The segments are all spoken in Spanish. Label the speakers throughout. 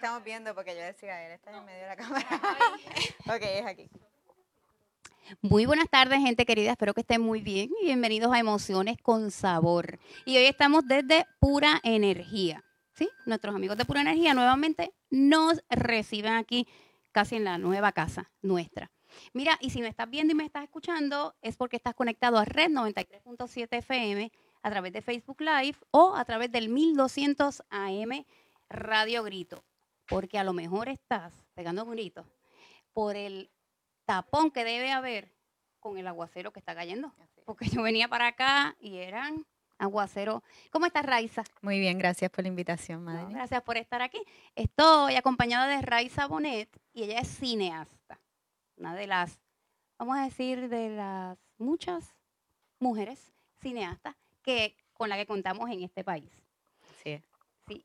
Speaker 1: estamos viendo porque yo decía, él está en medio de la cámara. ok, es aquí.
Speaker 2: Muy buenas tardes, gente querida. Espero que estén muy bien y bienvenidos a Emociones con Sabor. Y hoy estamos desde Pura Energía. ¿Sí? Nuestros amigos de Pura Energía nuevamente nos reciben aquí casi en la nueva casa nuestra. Mira, y si me estás viendo y me estás escuchando, es porque estás conectado a Red 93.7 FM a través de Facebook Live o a través del 1200 AM Radio Grito. Porque a lo mejor estás pegando un grito por el tapón que debe haber con el aguacero que está cayendo. Porque yo venía para acá y eran aguacero. ¿Cómo estás, Raiza?
Speaker 1: Muy bien, gracias por la invitación, madre.
Speaker 2: gracias por estar aquí. Estoy acompañada de Raiza Bonet y ella es cineasta. Una de las, vamos a decir, de las muchas mujeres cineastas que, con la que contamos en este país.
Speaker 1: Sí.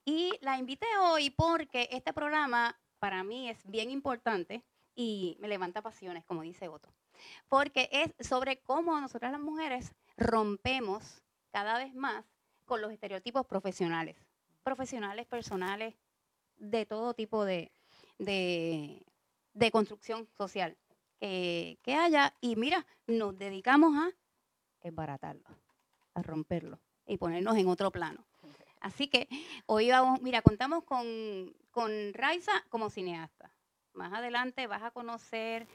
Speaker 2: Y la invité hoy porque este programa para mí es bien importante y me levanta pasiones, como dice Otto. Porque es sobre cómo nosotras las mujeres rompemos cada vez más con los estereotipos profesionales. Profesionales, personales, de todo tipo de, de, construcción social que haya. Y mira, nos dedicamos a embaratarlo a romperlo y ponernos en otro plano. Así que hoy vamos, mira, contamos con, con Raiza como cineasta. Más adelante vas a conocer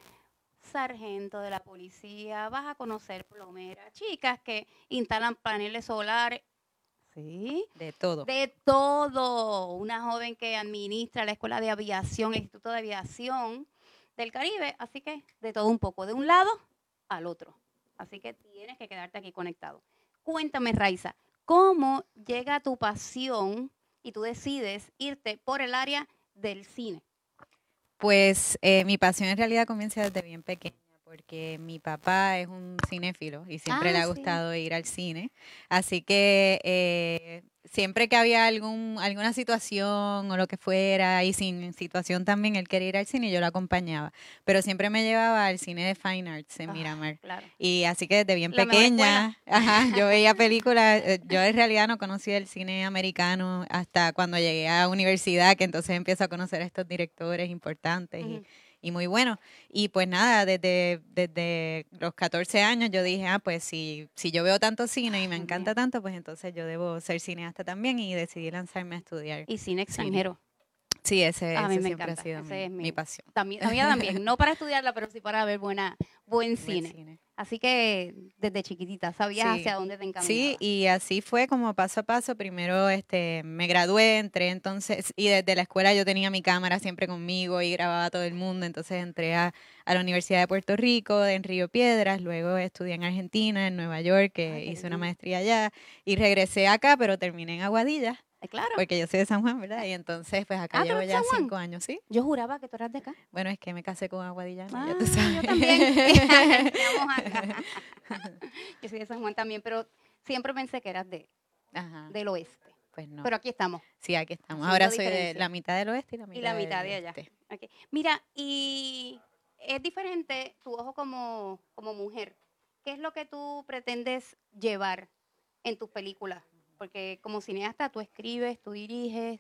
Speaker 2: sargento de la policía, vas a conocer plomeras, chicas que instalan paneles solares. Sí.
Speaker 1: De todo.
Speaker 2: De todo. Una joven que administra la Escuela de Aviación, el Instituto de Aviación del Caribe. Así que de todo un poco, de un lado al otro. Así que tienes que quedarte aquí conectado. Cuéntame, Raiza, ¿cómo llega tu pasión y tú decides irte por el área del cine?
Speaker 1: Pues eh, mi pasión en realidad comienza desde bien pequeña porque mi papá es un cinéfilo y siempre le ha ah, gustado ir al cine. Así que eh, siempre que había algún, alguna situación o lo que fuera, y sin situación también, él quería ir al cine y yo lo acompañaba. Pero siempre me llevaba al cine de Fine Arts en ah, Miramar. Y así que desde bien pequeña, yo veía películas, eh, yo en realidad no conocía el cine americano hasta cuando llegué a universidad, que entonces empiezo a conocer a estos directores importantes y y muy bueno. Y pues nada, desde, desde los 14 años yo dije, ah, pues si, si yo veo tanto cine y me encanta tanto, pues entonces yo debo ser cineasta también y decidí lanzarme a estudiar.
Speaker 2: Y cine extranjero.
Speaker 1: Sí, ese, siempre ha sido mi, pasión.
Speaker 2: También, a también, no para estudiarla, pero sí para ver buena, buen cine. Así que desde chiquitita sabías hacia dónde te encaminabas.
Speaker 1: Sí, y así fue como paso a paso. Primero este, me gradué, entré entonces, y desde la escuela yo tenía mi cámara siempre conmigo y grababa a todo el mundo. Entonces entré a, la Universidad de Puerto Rico, en Río Piedras, luego estudié en Argentina, en Nueva York, que hice una maestría allá, y regresé acá, pero terminé en Aguadilla
Speaker 2: claro.
Speaker 1: Porque yo soy de San Juan, ¿verdad? Y entonces, pues acá ah, llevo ya cinco años, ¿sí?
Speaker 2: Yo juraba que tú eras de acá.
Speaker 1: Bueno, es que me casé con Aguadillana,
Speaker 2: ah,
Speaker 1: ya tú sabes.
Speaker 2: Yo también. yo soy de San Juan también, pero siempre pensé que eras de, del oeste.
Speaker 1: Pues no.
Speaker 2: Pero aquí estamos.
Speaker 1: Sí, aquí estamos. Ahora soy de la mitad del oeste y la mitad,
Speaker 2: y la mitad de allá. Mira, y es diferente tu ojo como, como mujer. ¿Qué es lo que tú pretendes llevar en tus películas? Porque como cineasta tú escribes, tú diriges.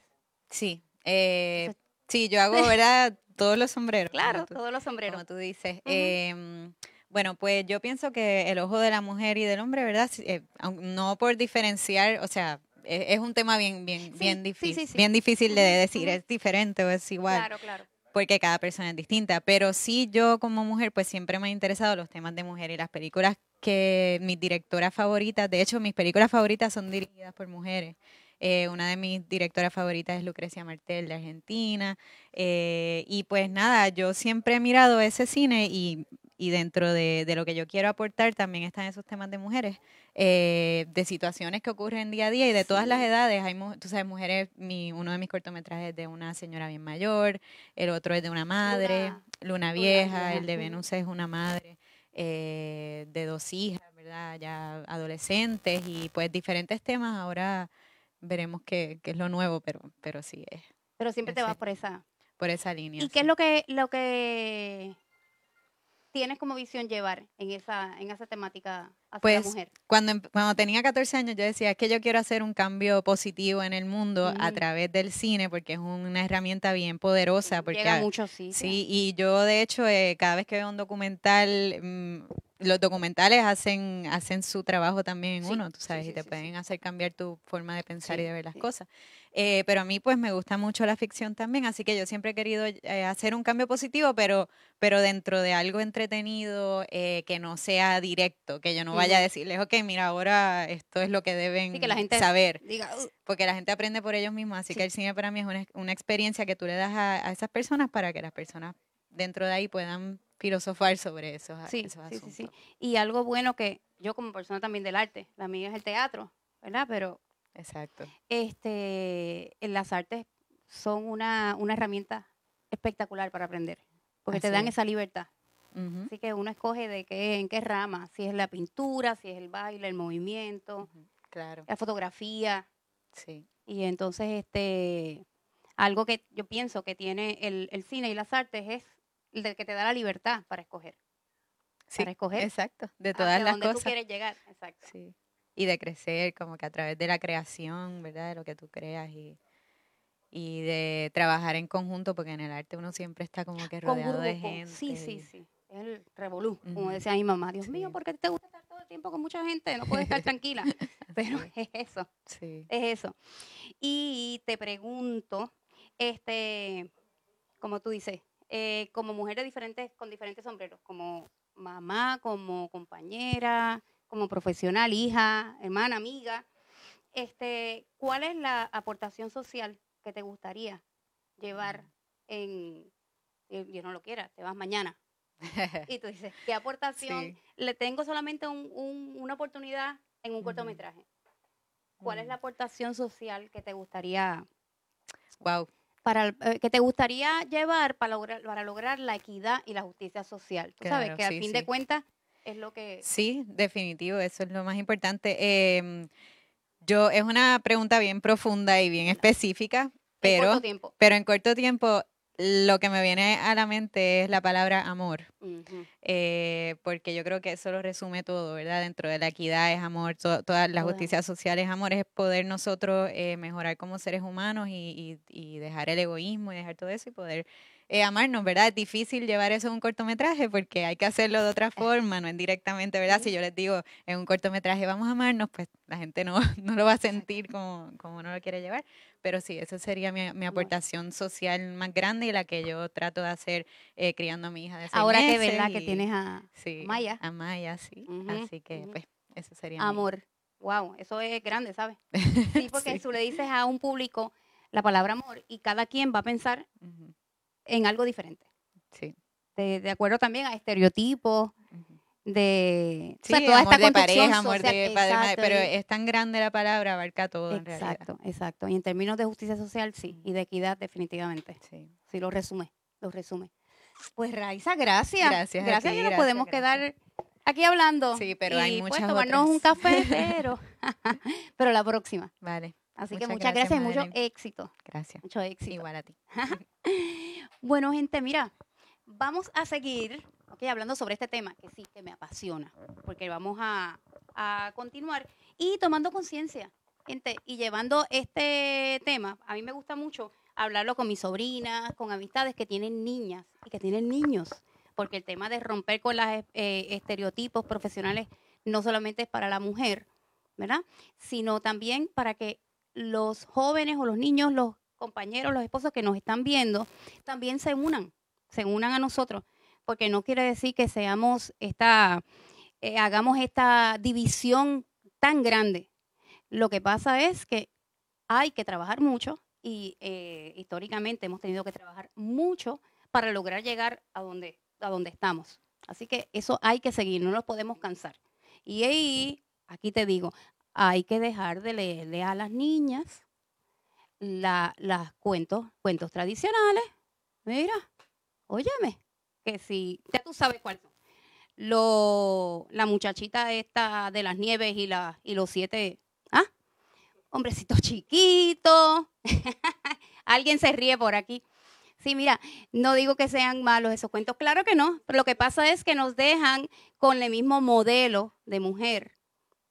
Speaker 1: Sí, eh, sí, yo hago, ¿verdad? Todos los sombreros.
Speaker 2: Claro, todos los sombreros.
Speaker 1: Como tú dices. Em, bueno, pues yo pienso que el ojo de la mujer y del hombre, ¿verdad? Eh, no por diferenciar, o sea, e, es, un tema bien, bien, bien difícil, bien difícil de decir, es diferente o es igual.
Speaker 2: Claro, claro
Speaker 1: porque cada persona es distinta, pero sí yo como mujer pues siempre me han interesado los temas de mujer y las películas que mis directoras favoritas, de hecho mis películas favoritas son dirigidas por mujeres. Eh, una de mis directoras favoritas es Lucrecia Martel de Argentina. Eh, y pues nada, yo siempre he mirado ese cine y, y dentro de, de, lo que yo quiero aportar también están esos temas de mujeres, eh, de situaciones que ocurren día a día y de todas las edades. Hay, tú sabes, mujeres, mi, uno de mis cortometrajes es de una señora bien mayor, el otro es de una madre, Luna, Vieja, el de Venus es una madre. Eh, de dos hijas, ¿verdad? Ya adolescentes y pues diferentes temas. Ahora veremos qué, qué es lo nuevo, pero, pero sí es.
Speaker 2: Pero siempre te vas por esa
Speaker 1: por esa línea.
Speaker 2: ¿Y qué es lo que lo que tienes como visión llevar en esa, en esa temática hacia
Speaker 1: Pues,
Speaker 2: la mujer?
Speaker 1: Cuando, em- cuando tenía 14 años yo decía, es que yo quiero hacer un cambio positivo en el mundo a
Speaker 2: Mm.
Speaker 1: través del cine porque es una herramienta bien poderosa. Porque
Speaker 2: Llega
Speaker 1: a-
Speaker 2: mucho, sí.
Speaker 1: Sí, y yo de hecho eh, cada vez que veo un documental, mm, los documentales hacen, hacen su trabajo también en
Speaker 2: Sí,
Speaker 1: uno, tú
Speaker 2: sí,
Speaker 1: sabes,
Speaker 2: sí,
Speaker 1: y te
Speaker 2: sí,
Speaker 1: pueden
Speaker 2: sí.
Speaker 1: hacer cambiar tu forma de pensar
Speaker 2: Sí,
Speaker 1: y de ver las
Speaker 2: sí.
Speaker 1: cosas. Eh, pero a mí pues me gusta mucho la ficción también, así que yo siempre he querido eh, hacer un cambio positivo, pero, pero dentro de algo entretenido, eh, que no sea directo, que yo no vaya a decirles, ok, mira, ahora esto es lo que deben
Speaker 2: que la gente
Speaker 1: saber
Speaker 2: Diga, "Uh,
Speaker 1: porque la gente aprende por ellos mismos, así
Speaker 2: Sí.
Speaker 1: que el cine para mí es una, una experiencia que tú le das a, a esas personas para que las personas dentro de ahí puedan filosofar sobre esos,
Speaker 2: Sí,
Speaker 1: esos
Speaker 2: sí, sí, sí.
Speaker 1: asuntos.
Speaker 2: Y algo bueno que yo como persona también del arte, la mía es el teatro, ¿verdad? Pero
Speaker 1: Exacto.
Speaker 2: este, en las artes son una, una herramienta espectacular para aprender, porque te dan
Speaker 1: es.
Speaker 2: esa libertad. Así que uno escoge de qué, en qué rama, si es la pintura, si es el baile, el movimiento,
Speaker 1: Claro,
Speaker 2: la fotografía.
Speaker 1: sí.
Speaker 2: Y entonces, este, algo que yo pienso que tiene el, el cine y las artes es el de que te da la libertad para escoger.
Speaker 1: Sí,
Speaker 2: Para escoger
Speaker 1: exacto, de
Speaker 2: hacia
Speaker 1: todas las
Speaker 2: donde tú
Speaker 1: cosas.
Speaker 2: quieres llegar. Exacto.
Speaker 1: Sí. Y de crecer, como que a través de la creación, ¿verdad? De lo que tú creas y, y de trabajar en conjunto, porque en el arte uno siempre está como que
Speaker 2: Con
Speaker 1: rodeado de gente.
Speaker 2: Sí, sí, sí. Es el revolú, como decía mi mamá. Dios mío,
Speaker 1: Sí.
Speaker 2: ¿por qué te gusta estar todo el tiempo con mucha gente? No puedes estar tranquila. Pero es eso,
Speaker 1: Sí.
Speaker 2: es eso. Y te pregunto, este, como tú dices, eh, como mujer de diferentes, con diferentes sombreros, como mamá, como compañera, como profesional, hija, hermana, amiga, este, ¿cuál es la aportación social que te gustaría llevar en, eh, Dios no lo quiera, te vas mañana? Y tú dices, ¿qué aportación?
Speaker 1: Sí.
Speaker 2: Le tengo solamente un- un- una oportunidad en un cortometraje. ¿Cuál es la aportación social que te gustaría
Speaker 1: Wow.
Speaker 2: para eh, que te gustaría llevar para lograr para lograr la equidad y la justicia social? Tú sabes
Speaker 1: Claro,
Speaker 2: que al
Speaker 1: sí,
Speaker 2: fin
Speaker 1: sí.
Speaker 2: de cuentas es lo que
Speaker 1: Sí, definitivo, eso es lo más importante. Em, yo, es una pregunta bien profunda y bien específica,
Speaker 2: en
Speaker 1: pero,
Speaker 2: corto tiempo.
Speaker 1: pero en corto tiempo lo que me viene a la mente es la palabra amor, eh, porque yo creo que eso lo resume todo, ¿verdad? Dentro de la equidad es amor, to- toda la justicia social es amor, es poder nosotros eh, mejorar como seres humanos y, y- y dejar el egoísmo y dejar todo eso y poder eh, amarnos, ¿verdad? Es difícil llevar eso en un cortometraje porque hay que hacerlo de otra forma, no es directamente, ¿verdad? Si yo les digo en un cortometraje vamos a amarnos, pues la gente no, no lo va a sentir como, como uno lo quiere llevar. Pero sí, esa sería mi, mi aportación social más grande y la que yo trato de hacer eh, criando a mi hija de seis
Speaker 2: Ahora que
Speaker 1: meses
Speaker 2: verdad que
Speaker 1: y-
Speaker 2: tienes a
Speaker 1: sí,
Speaker 2: Maya.
Speaker 1: A Maya, sí. Así que, pues, eso sería mi-
Speaker 2: amor. Wow, eso es grande, ¿sabes? Sí, porque
Speaker 1: Sí.
Speaker 2: tú le dices a un público la palabra amor y cada quien va a pensar en algo diferente.
Speaker 1: Sí.
Speaker 2: De, de acuerdo también a estereotipos, de o
Speaker 1: Sí,
Speaker 2: sea, toda
Speaker 1: amor
Speaker 2: esta
Speaker 1: de pareja, amor
Speaker 2: social.
Speaker 1: de padre, madre,
Speaker 2: Exacto,
Speaker 1: pero
Speaker 2: y-
Speaker 1: es tan grande la palabra, abarca todo en realidad.
Speaker 2: Exacto, exacto. Y en términos de justicia social, sí, y de equidad, definitivamente.
Speaker 1: Sí.
Speaker 2: Sí, lo resume, lo resume. Pues Raiza, gracias.
Speaker 1: Gracias a
Speaker 2: Gracias
Speaker 1: ti,
Speaker 2: que nos
Speaker 1: gracias,
Speaker 2: podemos
Speaker 1: gracias.
Speaker 2: quedar aquí hablando.
Speaker 1: Sí, pero hay
Speaker 2: y, pues,
Speaker 1: muchas
Speaker 2: tomarnos un café, pero, pero la próxima.
Speaker 1: Vale,
Speaker 2: Así que
Speaker 1: Muchas
Speaker 2: gracias,
Speaker 1: gracias,
Speaker 2: y mucho éxito.
Speaker 1: gracias.
Speaker 2: Mucho éxito.
Speaker 1: Igual a ti.
Speaker 2: Bueno, gente, mira, vamos a seguir ok, hablando sobre este tema que sí, que me apasiona, porque vamos a, a continuar y tomando conciencia, gente, y llevando este tema. A mí me gusta mucho hablarlo con mis sobrinas, con amistades que tienen niñas y que tienen niños, porque el tema de romper con los estereotipos profesionales no solamente es para la mujer, ¿verdad? Sino también para que los jóvenes o los niños, los compañeros, los esposos que nos están viendo, también se unan, se unan a nosotros, porque no quiere decir que seamos esta, eh, hagamos esta división tan grande. Lo que pasa es que hay que trabajar mucho y eh, históricamente hemos tenido que trabajar mucho para lograr llegar a donde, a donde estamos. Así que eso hay que seguir, no nos podemos cansar. Y ahí, aquí te digo, hay que dejar de leerle a las niñas la, las cuentos, cuentos tradicionales. Mira, óyeme, que si, ya tú sabes cuáles son. Lo, la muchachita esta de las nieves y, la, y los siete, ¿ah? Hombrecitos chiquitos. Alguien se ríe por aquí. Sí, mira, no digo que sean malos esos cuentos, claro que no, lo que pasa es que nos dejan con el mismo modelo de mujer,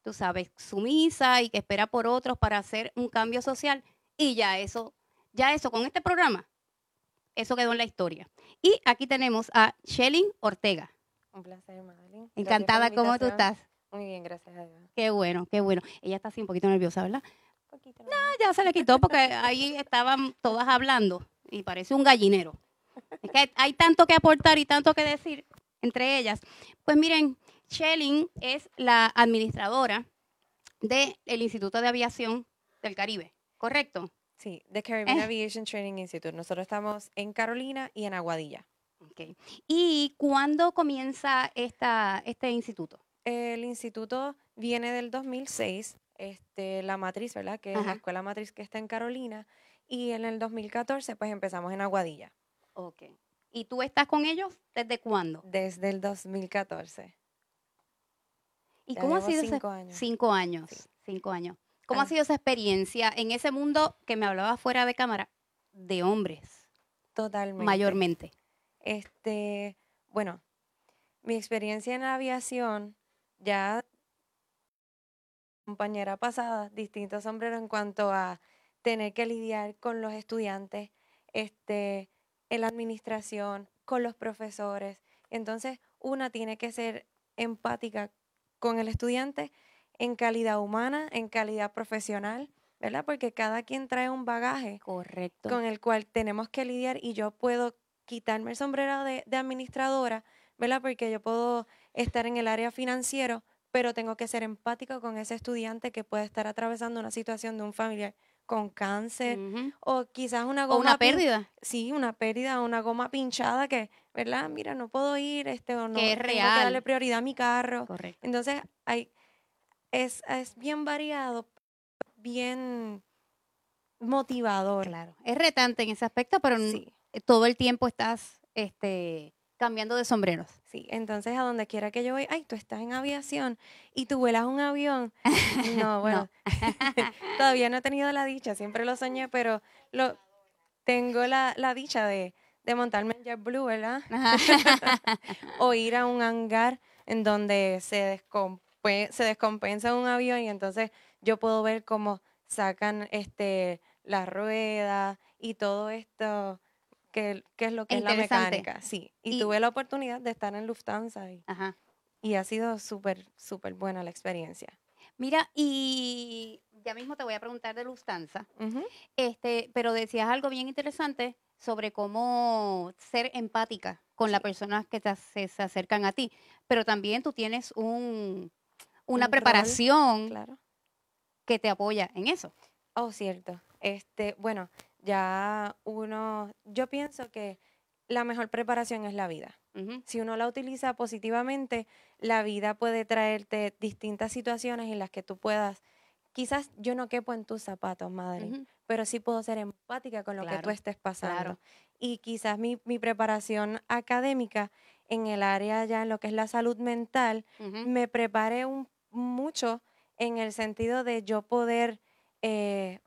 Speaker 2: tú sabes, sumisa y que espera por otros para hacer un cambio social y ya eso, ya eso con este programa, eso quedó en la historia. Y aquí tenemos a Shelly Ortega.
Speaker 3: Un placer, Madeline.
Speaker 2: Encantada, ¿cómo tú estás?
Speaker 3: Muy bien, gracias a Dios.
Speaker 2: Qué bueno, qué bueno. Ella está así un poquito nerviosa, ¿verdad?
Speaker 3: Poquito
Speaker 2: No, ya se le quitó porque ahí estaban todas hablando y parece un gallinero. Es que hay tanto que aportar y tanto que decir entre ellas. Pues miren, Shelling es la administradora del Instituto de Aviación del Caribe, ¿correcto?
Speaker 3: Sí, The Caribbean
Speaker 2: Eh.
Speaker 3: Aviation Training Institute. Nosotros estamos en Carolina y en Aguadilla.
Speaker 2: Ok. ¿Y cuándo comienza esta, este instituto?
Speaker 3: El instituto viene del 2006, este, la matriz, ¿verdad? Que es la escuela matriz que está en Carolina. Y en el 2014, pues empezamos en Aguadilla,
Speaker 2: Ok. ¿Y tú estás con ellos desde cuándo?
Speaker 3: desde el 2014.
Speaker 2: ¿Y
Speaker 3: Ya
Speaker 2: cómo ha sido ese-
Speaker 3: cinco años.
Speaker 2: Cinco años,
Speaker 3: Sí.
Speaker 2: cinco años. ¿Cómo ha
Speaker 3: Ah.
Speaker 2: sido esa experiencia en ese mundo que me hablaba fuera de cámara de hombres,
Speaker 3: Totalmente.
Speaker 2: mayormente?
Speaker 3: Este, bueno, mi experiencia en la aviación, ya compañera pasada, distintos sombreros en cuanto a tener que lidiar con los estudiantes, este, en la administración, con los profesores. Entonces, una tiene que ser empática con el estudiante en calidad humana, en calidad profesional, ¿verdad? Porque cada quien trae un bagaje
Speaker 2: Correcto.
Speaker 3: con el cual tenemos que lidiar y yo puedo quitarme el sombrero de, de administradora, ¿verdad? Porque yo puedo estar en el área financiero, pero tengo que ser empático con ese estudiante que puede estar atravesando una situación de un familiar con cáncer o quizás una
Speaker 2: O
Speaker 3: goma
Speaker 2: una
Speaker 3: pin-
Speaker 2: pérdida.
Speaker 3: sí, una pérdida, una goma pinchada que, ¿verdad? Mira, no puedo ir, este o no
Speaker 2: Que es
Speaker 3: tengo que
Speaker 2: real.
Speaker 3: darle prioridad a mi carro.
Speaker 2: Correcto.
Speaker 3: Entonces, hay es, es bien variado, bien motivador.
Speaker 2: Claro. Es retante en ese aspecto, pero
Speaker 3: Sí.
Speaker 2: todo el tiempo estás este, cambiando de sombreros.
Speaker 3: Sí, entonces a donde quiera que yo voy, ay, tú estás en aviación y tú vuelas un avión. No, bueno, todavía no he tenido la dicha, siempre lo soñé, pero lo tengo la, la dicha de, de montarme en JetBlue, ¿verdad? o ir a un hangar en donde se, descompe- se descompensa un avión y entonces yo puedo ver cómo sacan este las ruedas y todo esto que, que es lo que es la mecánica. Sí, y,
Speaker 2: Y-
Speaker 3: tuve la oportunidad de estar en Lufthansa y,
Speaker 2: Ajá.
Speaker 3: y ha sido súper, súper buena la experiencia.
Speaker 2: Mira, y ya mismo te voy a preguntar de Lufthansa, este, pero decías algo bien interesante sobre cómo ser empática con las personas que te, se, se acercan a ti, pero también tú tienes un, una
Speaker 3: Un rol,
Speaker 2: preparación
Speaker 3: Claro.
Speaker 2: que te apoya en eso.
Speaker 3: Oh, cierto. Este, bueno, ya uno, yo pienso que la mejor preparación es la vida. Si uno la utiliza positivamente, la vida puede traerte distintas situaciones en las que tú puedas, quizás yo no quepo en tus zapatos, madre, pero sí puedo ser empática con lo que tú estés pasando.
Speaker 2: claro.
Speaker 3: Y quizás mi, mi preparación académica en el área ya en lo que es la salud mental, me prepare un, mucho en el sentido de yo poder eh,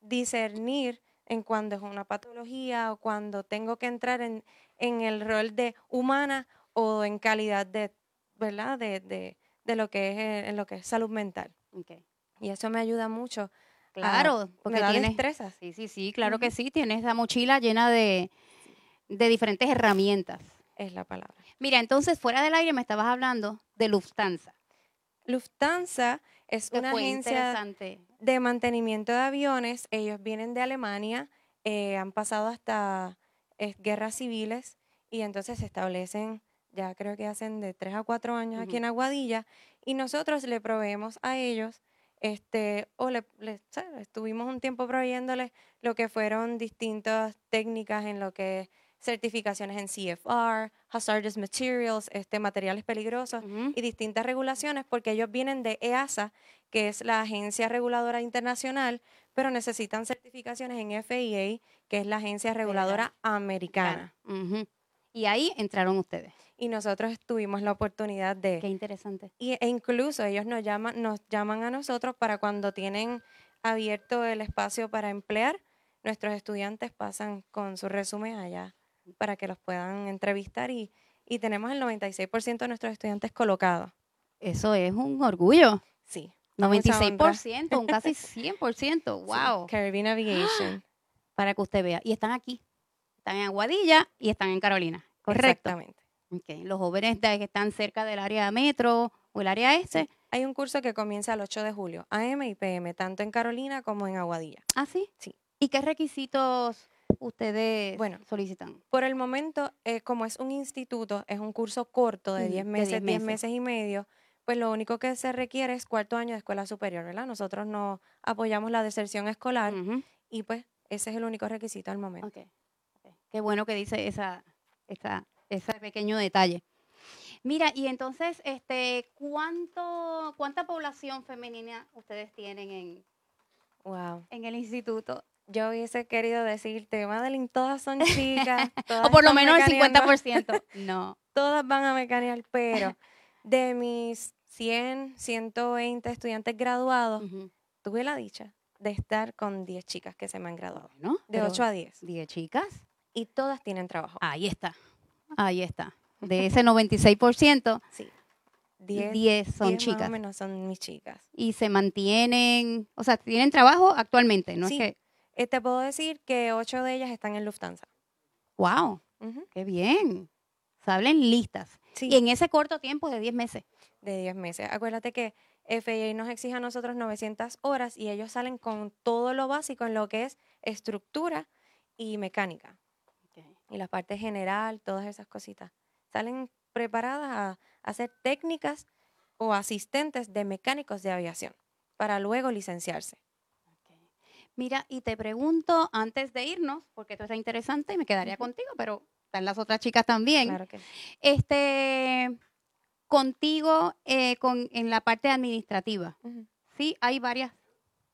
Speaker 3: discernir en cuando es una patología o cuando tengo que entrar en, en el rol de humana o en calidad de, ¿verdad? De, de, de lo que es eh, en lo que es salud mental.
Speaker 2: Ok.
Speaker 3: Y eso me ayuda mucho.
Speaker 2: Claro, porque
Speaker 3: me da
Speaker 2: tienes,
Speaker 3: destreza.
Speaker 2: sí, sí, sí, claro que sí, tienes esa mochila llena de, de diferentes herramientas.
Speaker 3: Es la palabra.
Speaker 2: Mira, entonces fuera del aire me estabas hablando de Lufthansa.
Speaker 3: Lufthansa es
Speaker 2: Que
Speaker 3: una
Speaker 2: fue
Speaker 3: agencia
Speaker 2: interesante.
Speaker 3: De mantenimiento de aviones. Ellos vienen de Alemania, eh, han pasado hasta eh, guerras civiles y entonces se establecen, ya creo que hacen de tres a cuatro años aquí en Aguadilla y nosotros le proveemos a ellos, este, o le, estuvimos un tiempo proveyéndoles lo que fueron distintas técnicas en lo que certificaciones en CFR, hazardous materials, este, materiales peligrosos y distintas regulaciones porque ellos vienen de EASA, que es la agencia reguladora internacional, pero necesitan certificaciones en FAA, que es la agencia reguladora americana.
Speaker 2: Y ahí entraron ustedes.
Speaker 3: Y nosotros tuvimos la oportunidad
Speaker 2: Qué
Speaker 3: de,
Speaker 2: interesante.
Speaker 3: y- e incluso ellos nos llaman, nos llaman a nosotros para cuando tienen abierto el espacio para emplear, nuestros estudiantes pasan con su resumen allá para que los puedan entrevistar y, y tenemos el 96% de nuestros estudiantes colocados.
Speaker 2: Eso es un orgullo.
Speaker 3: Sí. con esa honra.
Speaker 2: 96%, un casi 100%.
Speaker 3: Sí,
Speaker 2: Wow.
Speaker 3: Caribbean Aviation.
Speaker 2: Para que usted vea. Y están aquí. Están en Aguadilla y están en Carolina. Correcto.
Speaker 3: Exactamente.
Speaker 2: Ok, Los jóvenes de- que están cerca del área metro o el área este.
Speaker 3: Hay un curso que comienza el 8 de julio, AM y PM, tanto en Carolina como en Aguadilla.
Speaker 2: ¿Ah, sí?
Speaker 3: Sí.
Speaker 2: ¿Y qué requisitos ustedes
Speaker 3: Bueno.
Speaker 2: solicitan?
Speaker 3: Por el momento, eh, como es un instituto, es un curso corto de
Speaker 2: Ujú,
Speaker 3: 10
Speaker 2: de
Speaker 3: meses,
Speaker 2: 10
Speaker 3: 10
Speaker 2: meses.
Speaker 3: meses y medio, pues lo único que se requiere es cuarto año de escuela superior, ¿verdad? Nosotros no apoyamos la deserción escolar y pues ese es el único requisito al momento.
Speaker 2: ok, ok. Qué bueno que dice esa, esa, ese pequeño detalle. Mira, y entonces, este, ¿cuánto, ¿cuánta población femenina ustedes tienen en,
Speaker 3: Wow.
Speaker 2: en el instituto?
Speaker 3: Yo hubiese querido decirte, Madeline, todas son chicas. todas
Speaker 2: O por lo menos el
Speaker 3: mecaneando,
Speaker 2: 50%. No.
Speaker 3: Todas van a mecanear, pero de mis 100, 120 estudiantes graduados, tuve la dicha de estar con 10 chicas que se me han graduado.
Speaker 2: Bueno,
Speaker 3: De
Speaker 2: pero
Speaker 3: 8 a 10.
Speaker 2: 10 chicas.
Speaker 3: Y todas tienen trabajo.
Speaker 2: Ahí está. Ahí está. De ese 96%,
Speaker 3: Sí. 10,
Speaker 2: 10 son
Speaker 3: 10
Speaker 2: chicas.
Speaker 3: Más o menos son mis chicas.
Speaker 2: Y se mantienen, o sea, tienen trabajo actualmente, ¿no
Speaker 3: Sí.
Speaker 2: es que,
Speaker 3: Eh, te puedo decir que 8 de ellas están en Lufthansa.
Speaker 2: wow, qué bien. Salen listas.
Speaker 3: Sí,
Speaker 2: Y en ese corto tiempo de 10 meses.
Speaker 3: de 10 meses. Acuérdate que FAA nos exige a nosotros 900 horas y ellos salen con todo lo básico en lo que es estructura y mecánica. y la parte general, todas esas cositas. Salen preparadas a, ser técnicas o asistentes de mecánicos de aviación para luego licenciarse.
Speaker 2: Mira, y te pregunto antes de irnos, porque esto está interesante y me quedaría contigo, pero están las otras chicas también.
Speaker 3: Claro que
Speaker 2: Este, contigo eh, con, en la parte administrativa. ¿sí? Hay varias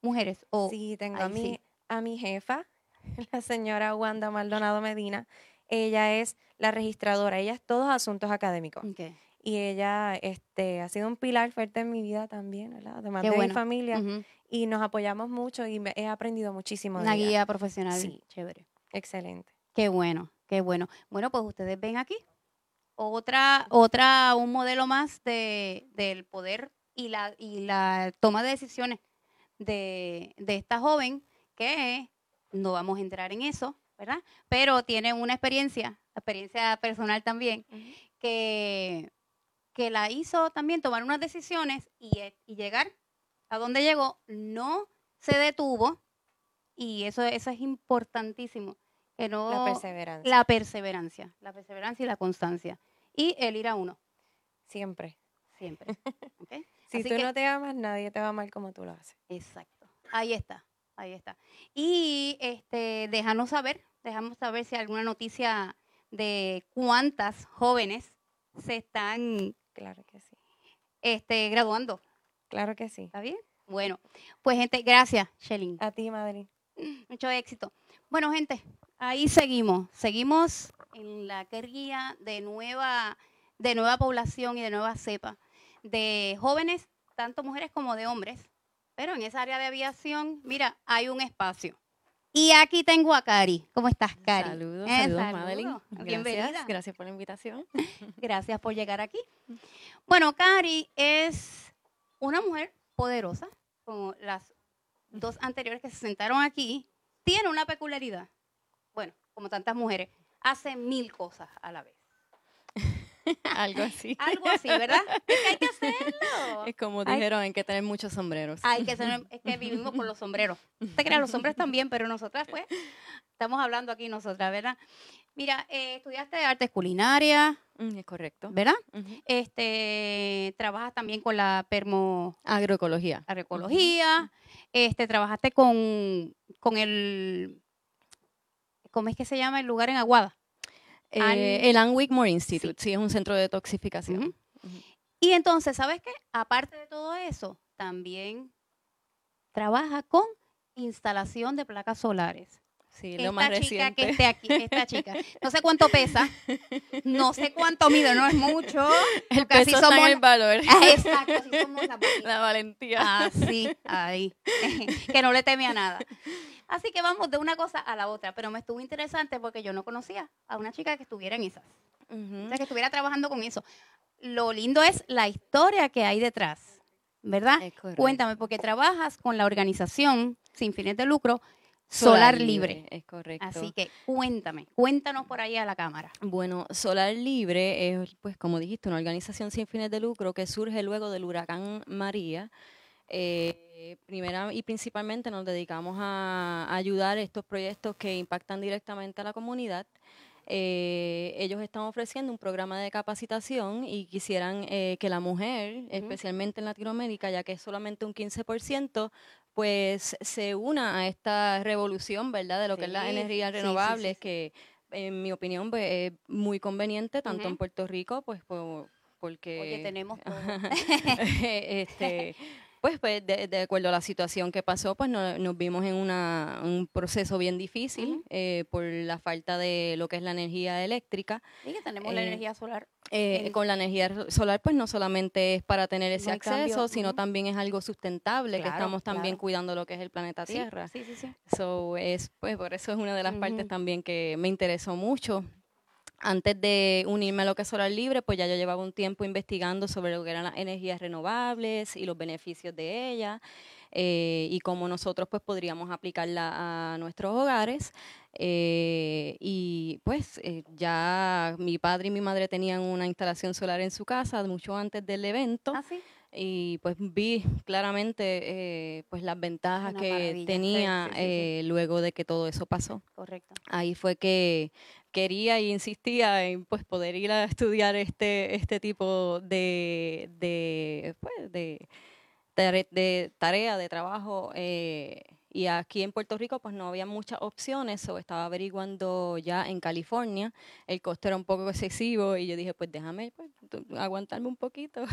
Speaker 2: mujeres. O,
Speaker 3: Sí, tengo a mi,
Speaker 2: sí.
Speaker 3: a mi jefa, la señora Wanda Maldonado Medina. Ella es la registradora, ella es todos asuntos académicos.
Speaker 2: Ok.
Speaker 3: Y ella este, ha sido un pilar fuerte en mi vida también, ¿verdad? Además
Speaker 2: Qué
Speaker 3: de
Speaker 2: bueno.
Speaker 3: mi familia. Y nos apoyamos mucho y me- he aprendido muchísimo de
Speaker 2: Una
Speaker 3: ella.
Speaker 2: guía profesional.
Speaker 3: Sí.
Speaker 2: Chévere.
Speaker 3: Excelente.
Speaker 2: Qué bueno, qué bueno. Bueno, pues ustedes ven aquí otra, otra, un modelo más de, del poder y la, y la toma de decisiones de, de esta joven que no vamos a entrar en eso, ¿verdad? Pero tiene una experiencia, experiencia personal también, que, que la hizo también tomar unas decisiones y, eh, y llegar a donde llegó, no se detuvo y eso, eso es importantísimo, que no
Speaker 3: La perseverancia.
Speaker 2: la perseverancia, la perseverancia y la constancia y el ir a uno
Speaker 3: Siempre.
Speaker 2: siempre.
Speaker 3: Si
Speaker 2: Así
Speaker 3: tú
Speaker 2: que-
Speaker 3: no te amas, nadie te va a amar como tú lo haces.
Speaker 2: Exacto. Ahí está, ahí está. Y este, déjanos saber, déjanos saber si hay alguna noticia de cuántas jóvenes se están
Speaker 3: Claro que sí.
Speaker 2: este, graduando.
Speaker 3: Claro que sí.
Speaker 2: ¿Está bien? Bueno, pues gente, gracias, Shelly.
Speaker 3: A ti, Madeline.
Speaker 2: Mucho éxito. Bueno, gente, ahí seguimos. Seguimos en la guía de nueva, de nueva población y de nueva cepa, de jóvenes, tanto mujeres como de hombres. Pero en esa área de aviación, mira, hay un espacio. Y aquí tengo a Cari. ¿Cómo estás, Cari?
Speaker 4: Saludos,
Speaker 2: Eh,
Speaker 4: saludos. Madeline.
Speaker 2: Bienvenida.
Speaker 4: Gracias, gracias por la invitación.
Speaker 2: Gracias por llegar aquí. Bueno, Cari es una mujer poderosa, como las dos anteriores que se sentaron aquí. Tiene una peculiaridad. Bueno, como tantas mujeres, hace mil cosas a la vez.
Speaker 4: Algo así.
Speaker 2: Algo así, ¿verdad? Es que hay que hacerlo.
Speaker 4: Es como dijeron, hay que tener muchos sombreros.
Speaker 2: Hay que ser, es que vivimos con los sombreros. Te creas, los hombres también, pero nosotras, pues, estamos hablando aquí nosotras, ¿verdad? Mira, eh, estudiaste artes culinarias,
Speaker 4: Mm, es correcto.
Speaker 2: ¿verdad? Este, trabajas también con la permo,
Speaker 4: Agroecología.
Speaker 2: agroecología, este, trabajaste con, con el, ¿cómo es que se llama el lugar en Aguada?
Speaker 4: Eh, el Ann Wigmore Institute, sí. es un centro de detoxificación.
Speaker 2: Y entonces, ¿sabes qué? Aparte de todo eso, también trabaja con instalación de placas solares.
Speaker 4: Sí,
Speaker 2: esta
Speaker 4: lo más
Speaker 2: chica que esté aquí, esta chica. No sé cuánto pesa, no sé cuánto mide, no es mucho.
Speaker 4: El peso está en
Speaker 2: somos-
Speaker 4: el valor.
Speaker 2: Exacto, así somos bonitas.
Speaker 4: La valentía.
Speaker 2: Así, ahí. que no le teme a nada. Así que vamos de una cosa a la otra, pero me estuvo interesante porque yo no conocía a una chica que estuviera en esas,
Speaker 4: Ujú.
Speaker 2: o sea, que estuviera trabajando con eso. Lo lindo es la historia que hay detrás, ¿verdad? Cuéntame, porque trabajas con la organización sin fines de lucro Solar, Libre.
Speaker 4: Es correcto.
Speaker 2: Así que cuéntame, cuéntanos por ahí a la cámara.
Speaker 4: Bueno, Solar Libre es, pues, como dijiste, una organización sin fines de lucro que surge luego del huracán María. Eh, primera y principalmente nos dedicamos a, a ayudar estos proyectos que impactan directamente a la comunidad. Eh, ellos están ofreciendo un programa de capacitación y quisieran eh, que la mujer, especialmente en Latinoamérica, ya que es solamente un 15%, pues se una a esta revolución, ¿verdad?, de lo que es
Speaker 2: sí, sí,
Speaker 4: renovables,
Speaker 2: sí.
Speaker 4: que en mi opinión pues, es muy conveniente, tanto en. Puerto Rico, pues por- porque...
Speaker 2: Oye, tenemos todo.
Speaker 4: este, pues, pues de, de acuerdo a la situación que pasó, pues no- nos vimos en una, un proceso bien difícil eh, por la falta de lo que es la energía eléctrica.
Speaker 2: Sí, que tenemos la
Speaker 4: Eh,
Speaker 2: energía solar.
Speaker 4: Eh,
Speaker 2: El-
Speaker 4: con la energía solar, pues no solamente es para tener ese acceso,
Speaker 2: cambio,
Speaker 4: sino también es algo sustentable, que
Speaker 2: Claro,
Speaker 4: estamos también
Speaker 2: claro.
Speaker 4: cuidando lo que es el planeta
Speaker 2: Sí,
Speaker 4: Tierra.
Speaker 2: Sí, sí, sí.
Speaker 4: So, es, pues, por eso es una de las partes también que me interesó mucho. Antes de unirme a lo que es Solar Libre, pues ya yo llevaba un tiempo investigando sobre lo que eran las energías renovables y los beneficios de ellas eh, y cómo nosotros pues podríamos aplicarla a nuestros hogares. Eh, y pues eh, ya mi padre y mi madre tenían una instalación solar en su casa mucho antes del evento
Speaker 2: Ah, sí.
Speaker 4: y pues vi claramente eh, pues las ventajas
Speaker 2: Una
Speaker 4: que tenía
Speaker 2: sí, sí, sí.
Speaker 4: eh, luego de que todo eso pasó.
Speaker 2: Correcto.
Speaker 4: Ahí fue que quería y insistía en pues poder ir a estudiar este este tipo de de, pues, de, de tarea de trabajo eh, y aquí en Puerto Rico pues no había muchas opciones o estaba averiguando ya en California el coste era un poco excesivo y yo dije pues déjame pues, aguantarme un poquito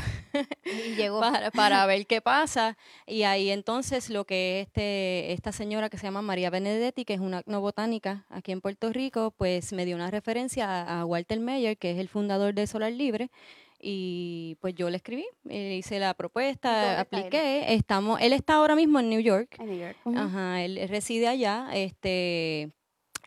Speaker 2: Y llegó.
Speaker 4: para, para ver qué pasa. Y ahí entonces lo que este, esta señora que se llama María Benedetti, que es una etnobotánica aquí en Puerto Rico, pues me dio una referencia a, a Walter Meyer, que es el fundador de Solar Libre. Y pues yo le escribí, eh, hice la propuesta,
Speaker 2: está él?
Speaker 4: apliqué. Estamos, él está ahora mismo en New York.
Speaker 2: En New York.
Speaker 4: Ajá, él reside allá. Este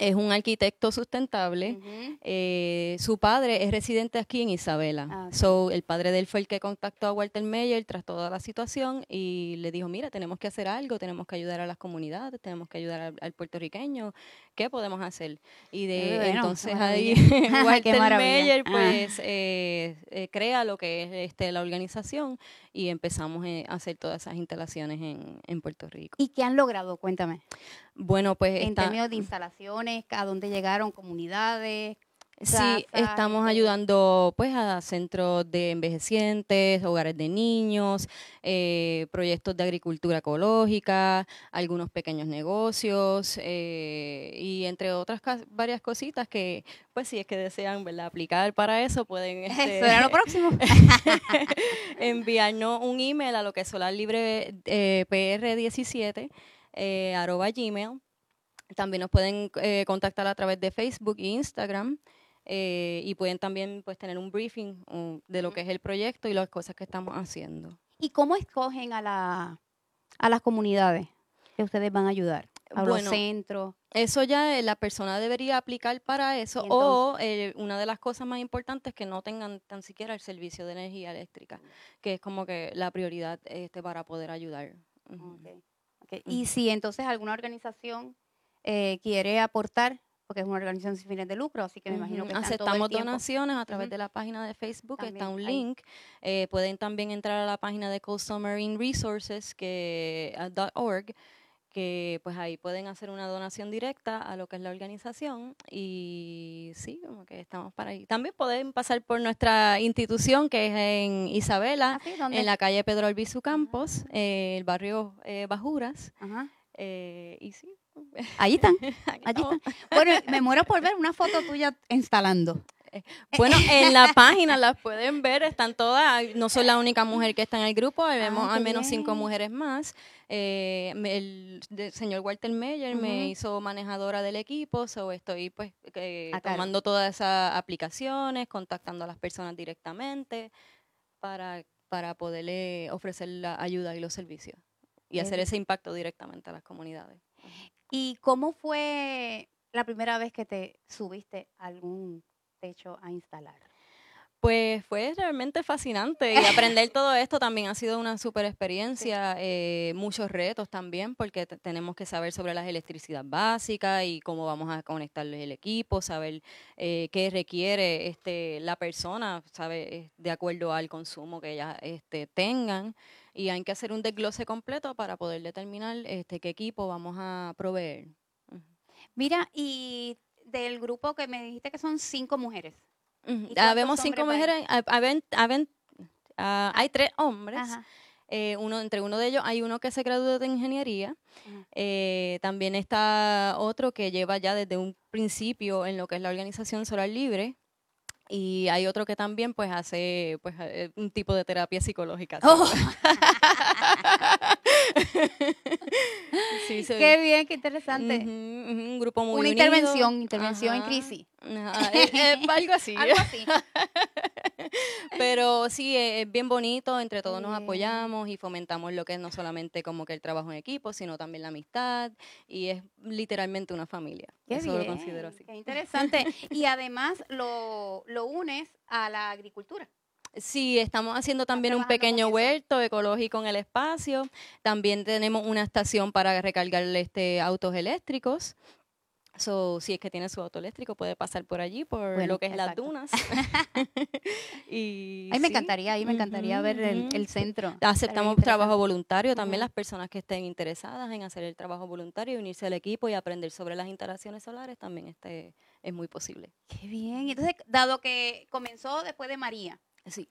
Speaker 4: es un arquitecto sustentable. Eh, su padre es residente aquí en Isabela.
Speaker 2: Ah.
Speaker 4: So, el padre de él fue el que contactó a Walter Meyer tras toda la situación y le dijo, mira, tenemos que hacer algo, tenemos que ayudar a las comunidades, tenemos que ayudar al, al puertorriqueño, ¿qué podemos hacer? Y de
Speaker 2: bueno,
Speaker 4: entonces ahí Walter. Meyer
Speaker 2: Ah.
Speaker 4: pues eh, eh, crea lo que es este, la organización y empezamos eh, a hacer todas esas instalaciones en, en Puerto Rico.
Speaker 2: ¿Y qué han logrado? Cuéntame.
Speaker 4: Bueno, pues
Speaker 2: En
Speaker 4: está-
Speaker 2: términos de instalaciones, a dónde llegaron comunidades.
Speaker 4: Sí, estamos ayudando pues a centros de envejecientes, hogares de niños, eh, proyectos de agricultura ecológica, algunos pequeños negocios eh, y entre otras varias cositas que pues si es que desean ¿verdad? aplicar para eso pueden este,
Speaker 2: Eso era lo próximo.
Speaker 4: enviarnos un email a lo que es Solar Libre eh, PR17 arroba gmail. También nos pueden eh, contactar a través de Facebook e Instagram. eh, y pueden también pues tener un briefing um, de lo que es el proyecto y las cosas que estamos haciendo.
Speaker 2: ¿Y cómo escogen a, la, a las comunidades que ustedes van a ayudar? A los
Speaker 4: Bueno,
Speaker 2: centros.
Speaker 4: Eso ya eh, la persona debería aplicar para eso o eh, una de las cosas más importantes es que no tengan tan siquiera el servicio de energía eléctrica, que es como que la prioridad este, para poder ayudar. Ujú.
Speaker 2: Y si entonces alguna organización eh, quiere aportar, porque es una organización sin fines de lucro, así que me imagino que
Speaker 4: Ujú.
Speaker 2: están todo el
Speaker 4: aceptamos donaciones a través de la página de Facebook, está un link. Eh, pueden también entrar a la página de Coastal Marine Resources, que dot .org, que pues ahí pueden hacer una donación directa a lo que es la organización y sí, como que estamos para ahí. También pueden pasar por nuestra institución que es en Isabela,
Speaker 2: Ah,
Speaker 4: en la calle Pedro Albizu Campos, eh, el barrio eh, Bajuras.
Speaker 2: Ajá.
Speaker 4: eh, y sí,
Speaker 2: Allí están. Allí están. Bueno, me muero por ver una foto tuya instalando.
Speaker 4: Bueno, en la página las pueden ver, están todas, no soy la única mujer que está en el grupo, vemos
Speaker 2: Ah,
Speaker 4: al menos cinco mujeres más. Eh, el, señor Walter Meyer me hizo manejadora del equipo, so estoy pues eh, tomando todas esas aplicaciones, contactando a las personas directamente para, para poderle ofrecer la ayuda y los servicios y hacer ese impacto directamente a las comunidades.
Speaker 2: ¿Y cómo fue la primera vez que te subiste a algún techo a instalar?
Speaker 4: Pues fue realmente fascinante y aprender todo esto también ha sido una super experiencia, eh, muchos retos también porque te- tenemos que saber sobre las electricidad básicas y cómo vamos a conectarles el equipo, saber eh, qué requiere este, la persona, sabe, eh, de acuerdo al consumo que ellas este, tengan y hay que hacer un desglose completo para poder determinar este, qué equipo vamos a proveer.
Speaker 2: Mira, y del grupo que me dijiste que son cinco mujeres.
Speaker 4: Habemos cinco mujeres, hab- haben- haben- ah, hay tres hombres. Eh, uno, entre uno de ellos hay uno que se graduó de ingeniería. Eh, también está otro que lleva ya desde un principio en lo que es la organización Solar Libre. Y hay otro que también pues hace pues eh, un tipo de terapia psicológica.
Speaker 2: Oh.
Speaker 4: Sí,
Speaker 2: Qué bien, qué interesante.
Speaker 4: Ujú, ujú, un grupo muy
Speaker 2: Una
Speaker 4: unido.
Speaker 2: intervención, intervención en
Speaker 4: Ajá.
Speaker 2: crisis.
Speaker 4: Eh, eh, algo así.
Speaker 2: Algo así.
Speaker 4: Pero sí, eh, es bien bonito, entre todos nos apoyamos y fomentamos lo que es no solamente como que el trabajo en equipo, sino también la amistad y es literalmente una familia.
Speaker 2: Qué
Speaker 4: Eso
Speaker 2: bien,
Speaker 4: lo considero así.
Speaker 2: Qué interesante. y además lo, lo unes a la agricultura.
Speaker 4: Sí, estamos haciendo también un pequeño huerto ecológico en el espacio. También tenemos una estación para recargar este, autos eléctricos. So, si es que tiene su auto eléctrico, puede pasar por allí, por
Speaker 2: Bueno,
Speaker 4: lo que es las dunas. y,
Speaker 2: Ahí me encantaría, ahí me encantaría ver el, centro.
Speaker 4: Aceptamos trabajo voluntario, también las personas que estén interesadas en hacer el trabajo voluntario, unirse al equipo y aprender sobre las instalaciones solares, también este es muy posible.
Speaker 2: Qué bien. Entonces, dado que comenzó después de María,
Speaker 4: Sí.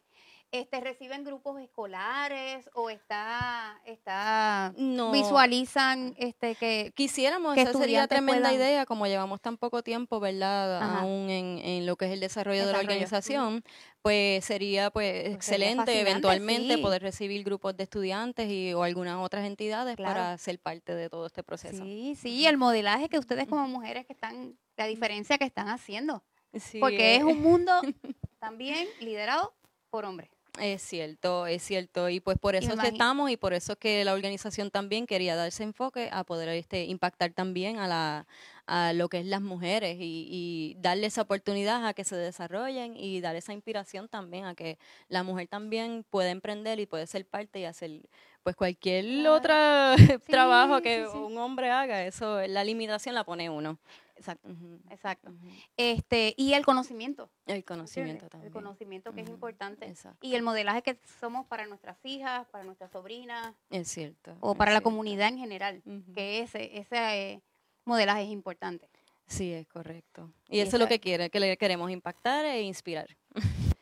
Speaker 2: Este, ¿reciben grupos escolares o está, está
Speaker 4: No.
Speaker 2: visualizan este que
Speaker 4: Quisiéramos,
Speaker 2: que
Speaker 4: esa sería tremenda
Speaker 2: puedan-
Speaker 4: idea, como llevamos tan poco tiempo, ¿verdad?
Speaker 2: Ajá.
Speaker 4: Aún en, en lo que es el desarrollo, de la organización, pues sería pues
Speaker 2: sería
Speaker 4: excelente eventualmente
Speaker 2: sí.
Speaker 4: poder recibir grupos de estudiantes y, o algunas otras entidades
Speaker 2: Claro.
Speaker 4: para ser parte de todo este proceso.
Speaker 2: Sí, sí, el modelaje que ustedes como mujeres que están, la diferencia que están haciendo.
Speaker 4: Sí,
Speaker 2: Porque es
Speaker 4: eh,
Speaker 2: un mundo también liderado por hombres.
Speaker 4: Es cierto, es cierto. Y pues por eso es que estamos y por eso es que la organización también quería darse enfoque a poder este, impactar también a, la, a lo que es las mujeres y, y darle esa oportunidad a que se desarrollen y dar esa inspiración también a que la mujer también puede emprender y puede ser parte y hacer pues cualquier
Speaker 2: Claro.
Speaker 4: otro trabajo que
Speaker 2: sí, sí.
Speaker 4: un hombre haga. Eso, la limitación la pone uno.
Speaker 2: Exacto, exacto. Este, y el conocimiento.
Speaker 4: El conocimiento también.
Speaker 2: El conocimiento que es importante.
Speaker 4: Exacto.
Speaker 2: Y el modelaje que somos para nuestras hijas, para nuestras sobrinas
Speaker 4: Es cierto.
Speaker 2: o para la
Speaker 4: cierto.
Speaker 2: comunidad en general. Que ese, ese eh, modelaje es importante.
Speaker 4: Sí, es correcto. Y eso es lo que quiere, que le queremos impactar e inspirar.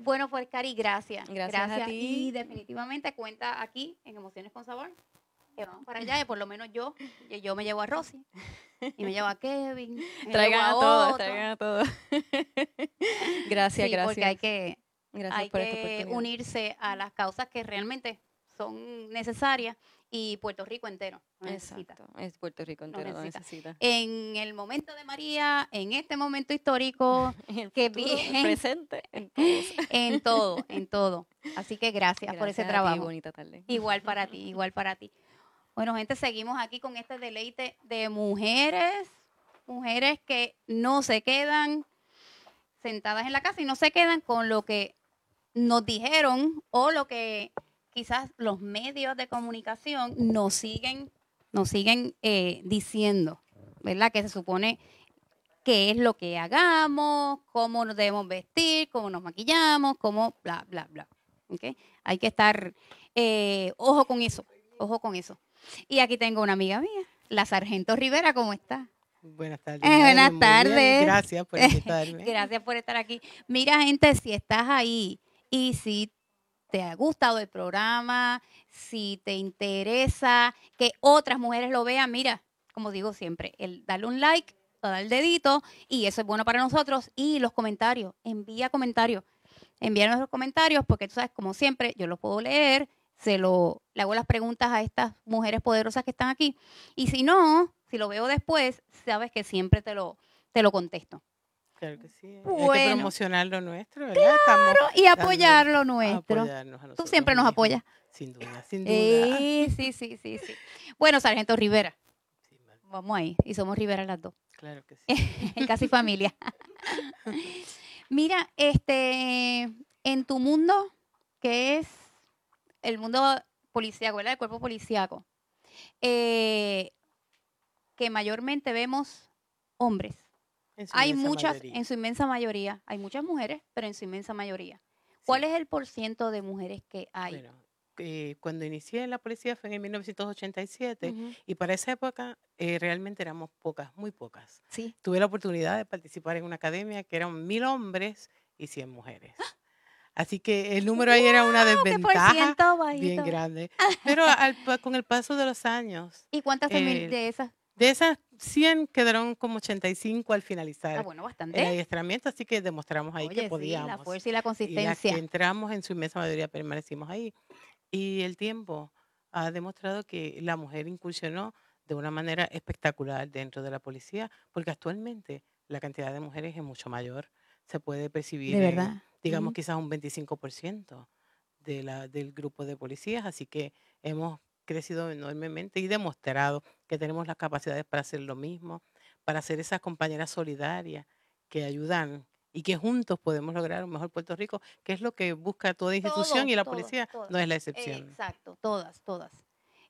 Speaker 2: Bueno, pues Cari, gracias.
Speaker 4: Gracias a ti.
Speaker 2: Y definitivamente cuenta aquí en Emociones con Sabor. Que vamos para allá y por lo menos yo, yo me llevo a Rosy y me llevo a Kevin. me
Speaker 4: Traigan a todos, traigan a todos. gracias,
Speaker 2: Sí,
Speaker 4: gracias.
Speaker 2: porque hay que,
Speaker 4: gracias
Speaker 2: hay
Speaker 4: por
Speaker 2: que unirse a las causas que realmente son necesarias y Puerto Rico entero lo necesita.
Speaker 4: Es Puerto Rico entero lo
Speaker 2: necesita.
Speaker 4: necesita.
Speaker 2: En el momento de María, en este momento histórico,
Speaker 4: el futuro,
Speaker 2: bien.
Speaker 4: presente, en
Speaker 2: en todo, en todo. Así que gracias, por ese
Speaker 4: a ti,
Speaker 2: trabajo.
Speaker 4: bonita tarde.
Speaker 2: Igual para ti, igual para ti. Bueno, gente, seguimos aquí con este deleite de mujeres, mujeres que no se quedan sentadas en la casa y no se quedan con lo que nos dijeron o lo que quizás los medios de comunicación nos siguen, nos siguen eh, diciendo, ¿verdad? Que se supone qué es lo que hagamos, cómo nos debemos vestir, cómo nos maquillamos, cómo bla, bla, bla. ¿ok? Hay que estar, eh, ojo con eso, ojo con eso. Y aquí tengo una amiga mía, la Sargento Rivera, ¿cómo está?
Speaker 5: Buenas tardes.
Speaker 2: Eh, buenas tardes.
Speaker 5: Gracias por invitarme.
Speaker 2: Gracias por estar aquí. Mira, gente, si estás ahí y si te ha gustado el programa, si te interesa que otras mujeres lo vean, mira, como digo siempre, el darle un like a dar el dedito y eso es bueno para nosotros. Y los comentarios, envía comentarios. Envía nuestros comentarios porque tú sabes, como siempre, yo los puedo leer, se lo, le hago las preguntas a estas mujeres poderosas que están aquí. Y si no, si lo veo después, sabes que siempre te lo, te lo contesto.
Speaker 5: Claro que sí. Hay
Speaker 2: Bueno.
Speaker 5: que promocionar lo nuestro, ¿verdad? Estamos
Speaker 2: Y apoyar lo nuestro.
Speaker 5: a
Speaker 2: Tú siempre nos apoyas.
Speaker 5: Sin duda, sin duda.
Speaker 2: Eh, sí, sí, sí, sí. Bueno, Sargento Rivera,
Speaker 5: Sí,
Speaker 2: vamos ahí. Y somos Rivera las dos.
Speaker 5: Claro que sí.
Speaker 2: Casi familia. Mira, este, en tu mundo, que es el mundo policíaco, ¿verdad? El cuerpo policíaco, eh, que mayormente vemos hombres.
Speaker 5: En su
Speaker 2: Hay muchas,
Speaker 5: mayoría.
Speaker 2: en su inmensa mayoría, hay muchas mujeres, pero en su inmensa mayoría. ¿Cuál es el porciento de mujeres que hay?
Speaker 5: Bueno, eh, cuando inicié en la policía fue en 1987
Speaker 2: Ujú.
Speaker 5: y para esa época eh, realmente éramos pocas, muy pocas.
Speaker 2: Sí.
Speaker 5: Tuve la oportunidad de participar en una academia que eran mil hombres y 100 mujeres. Así que el número ahí era una
Speaker 2: ¡Qué
Speaker 5: desventaja bien grande. Pero al con el paso de los años,
Speaker 2: ¿Y cuántas
Speaker 5: Eh,
Speaker 2: de esas?
Speaker 5: de esas 100 quedaron como 85 al finalizar
Speaker 2: Ah, bueno,
Speaker 5: el
Speaker 2: bastante.
Speaker 5: adiestramiento, así que demostramos ahí
Speaker 2: Oye,
Speaker 5: que
Speaker 2: sí,
Speaker 5: podíamos.
Speaker 2: la fuerza y la
Speaker 5: Y
Speaker 2: consistencia.
Speaker 5: que entramos en su inmensa mayoría permanecimos ahí. Y el tiempo ha demostrado que la mujer incursionó de una manera espectacular dentro de la policía, porque actualmente la cantidad de mujeres es mucho mayor. Se puede percibir,
Speaker 2: de
Speaker 5: en, digamos, quizás un 25% de la, del grupo de policías, así que hemos crecido enormemente y demostrado que tenemos las capacidades para hacer lo mismo, para ser esas compañeras solidarias que ayudan y que juntos podemos lograr un mejor Puerto Rico, que es lo que busca toda institución
Speaker 2: Todos,
Speaker 5: y la
Speaker 2: todos,
Speaker 5: policía no es la excepción.
Speaker 2: Exacto, todas, todas.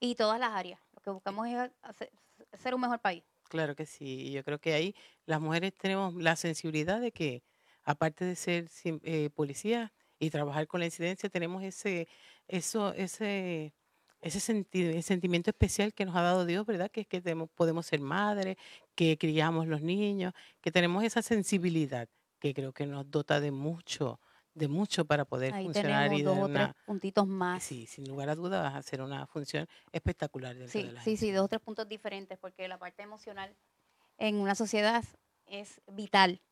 Speaker 2: Y todas las áreas. Lo que buscamos es hacer, ser un mejor país.
Speaker 5: Claro que sí, y yo creo que ahí las mujeres tenemos la sensibilidad de que, aparte de ser eh, policías y trabajar con la incidencia, tenemos ese, eso, ese, ese senti- ese sentimiento especial que nos ha dado Dios, ¿verdad? Que es que tenemos- podemos ser madres, que criamos los niños, que tenemos esa sensibilidad que creo que nos dota de mucho, de mucho para poder
Speaker 2: Ahí
Speaker 5: funcionar
Speaker 2: tenemos
Speaker 5: y
Speaker 2: dos o tres puntitos más.
Speaker 5: sí, sin lugar a dudas, vas a hacer una función espectacular dentro
Speaker 2: Sí,
Speaker 5: de la
Speaker 2: sí, sí, dos o tres puntos diferentes, porque la parte emocional en una sociedad es vital.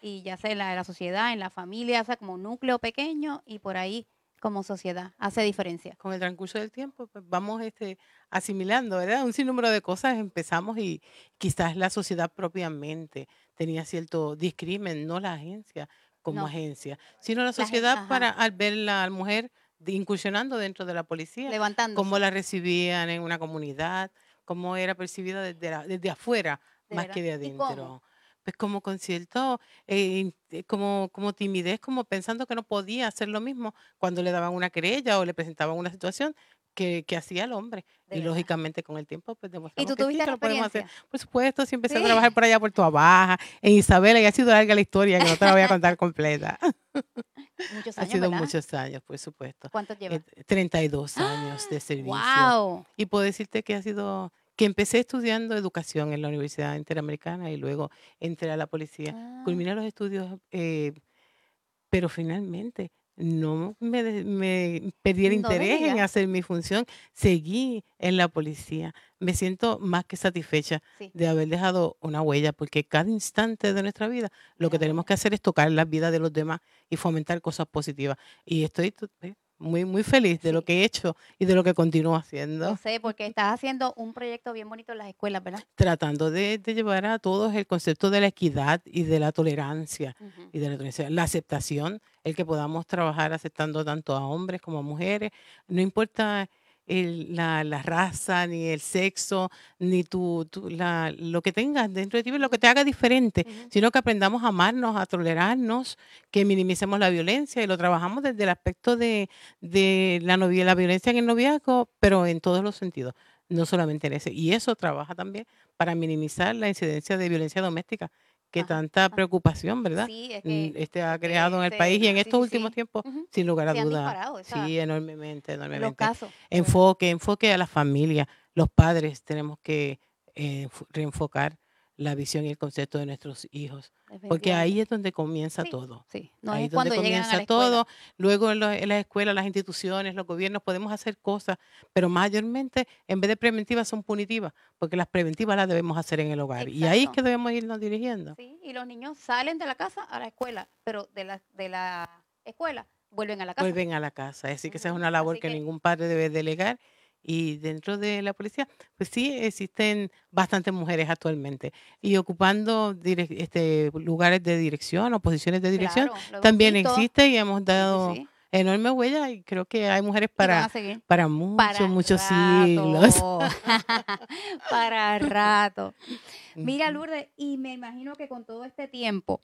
Speaker 2: Y ya sea en la, la sociedad, en la familia, o sea, como núcleo pequeño y por ahí como sociedad. Hace diferencia.
Speaker 5: con el transcurso del tiempo, pues vamos este, asimilando, ¿verdad? Un sinnúmero de cosas empezamos y quizás la sociedad propiamente tenía cierto discrimen, no la agencia como
Speaker 2: No.
Speaker 5: agencia, sino la sociedad para al ver la mujer de- incursionando dentro de la policía,
Speaker 2: Levantando.
Speaker 5: cómo la recibían en una comunidad, cómo era percibida desde, la- desde afuera
Speaker 2: De
Speaker 5: más que de adentro. Pues como con cierto, eh, eh, como, como timidez, como pensando que no podía hacer lo mismo cuando le daban una querella o le presentaban una situación que, que hacía el hombre.
Speaker 2: De
Speaker 5: y
Speaker 2: verdad.
Speaker 5: lógicamente con el tiempo pues
Speaker 2: ¿Y
Speaker 5: demostramos
Speaker 2: tú
Speaker 5: que sí,
Speaker 2: tuviste
Speaker 5: que
Speaker 2: la
Speaker 5: lo podemos hacer. Por supuesto, sí empecé
Speaker 2: Sí.
Speaker 5: a trabajar por allá por Tua Baja, en Isabela, y ha sido larga la historia, que no te la voy a contar completa.
Speaker 2: Muchos
Speaker 5: ha
Speaker 2: años,
Speaker 5: sido
Speaker 2: ¿verdad?
Speaker 5: muchos años, por supuesto.
Speaker 2: ¿Cuántos llevas?
Speaker 5: Eh, 32 años de servicio.
Speaker 2: ¡Wow!
Speaker 5: Y puedo decirte que ha sido, que empecé estudiando educación en la Universidad Interamericana y luego entré a la policía.
Speaker 2: Ah,
Speaker 5: Culminé los estudios, eh, pero finalmente no me, perdí el
Speaker 2: No
Speaker 5: interés en hacer mi función. Seguí en la policía. Me siento más que satisfecha
Speaker 2: sí.
Speaker 5: de haber dejado una huella, porque cada instante de nuestra vida lo que tenemos que hacer es tocar la vida de los demás y fomentar cosas positivas. Y estoy to- eh, muy, muy feliz de lo
Speaker 2: Sí.
Speaker 5: que he hecho y de lo que continúo haciendo
Speaker 2: Lo sé, porque estás haciendo un proyecto bien bonito en las escuelas, ¿verdad?
Speaker 5: tratando de, de llevar a todos el concepto de la equidad y de la tolerancia
Speaker 2: Ujú.
Speaker 5: y de la, tolerancia, la aceptación, el que podamos trabajar aceptando tanto a hombres como a mujeres, no importa el- la, la raza, ni el sexo, ni tu, tu- la, lo que tengas dentro de ti, lo que te haga diferente, sino que aprendamos a amarnos, a tolerarnos, que minimicemos la violencia y lo trabajamos desde el aspecto de, de la, novia, la violencia en el noviazgo, pero en todos los sentidos, no solamente en ese. Y eso trabaja también para minimizar la incidencia de violencia doméstica, que
Speaker 2: Ajá,
Speaker 5: tanta preocupación, ¿verdad?
Speaker 2: Sí, es que
Speaker 5: Este ha creado en el
Speaker 2: este,
Speaker 5: país y en estos
Speaker 2: sí,
Speaker 5: últimos
Speaker 2: sí.
Speaker 5: tiempos, sin lugar a dudas. Sí, enormemente,
Speaker 2: los
Speaker 5: enormemente.
Speaker 2: casos. de verdad.
Speaker 5: Enfoque, enfoque a la familia. Los padres tenemos que eh, enf- reenfocar la visión y el concepto de nuestros hijos. Porque ahí es donde comienza
Speaker 2: Sí,
Speaker 5: todo.
Speaker 2: Sí, no
Speaker 5: ahí
Speaker 2: es cuando
Speaker 5: donde
Speaker 2: a
Speaker 5: comienza
Speaker 2: la
Speaker 5: todo. Luego en, las escuelas, las instituciones, los gobiernos podemos hacer cosas, pero mayormente en vez de preventivas son punitivas, porque las preventivas las debemos hacer en el hogar. Y ahí es que debemos irnos dirigiendo.
Speaker 2: Sí, y los niños salen de la casa a la escuela, pero de la, de la escuela vuelven a la casa.
Speaker 5: Vuelven a la casa. Así que esa es una labor que- ningún padre debe delegar. Y dentro de la policía, pues sí, existen bastantes mujeres actualmente. Y ocupando este, lugares de dirección o posiciones de dirección,
Speaker 2: Claro,
Speaker 5: también existe y hemos
Speaker 2: Sí, sí,
Speaker 5: dado
Speaker 2: sí.
Speaker 5: enorme huella y creo que hay mujeres para, para muchos,
Speaker 2: Para
Speaker 5: muchos
Speaker 2: rato.
Speaker 5: siglos.
Speaker 2: para rato. Mira. Lourdes, y me imagino que con todo este tiempo,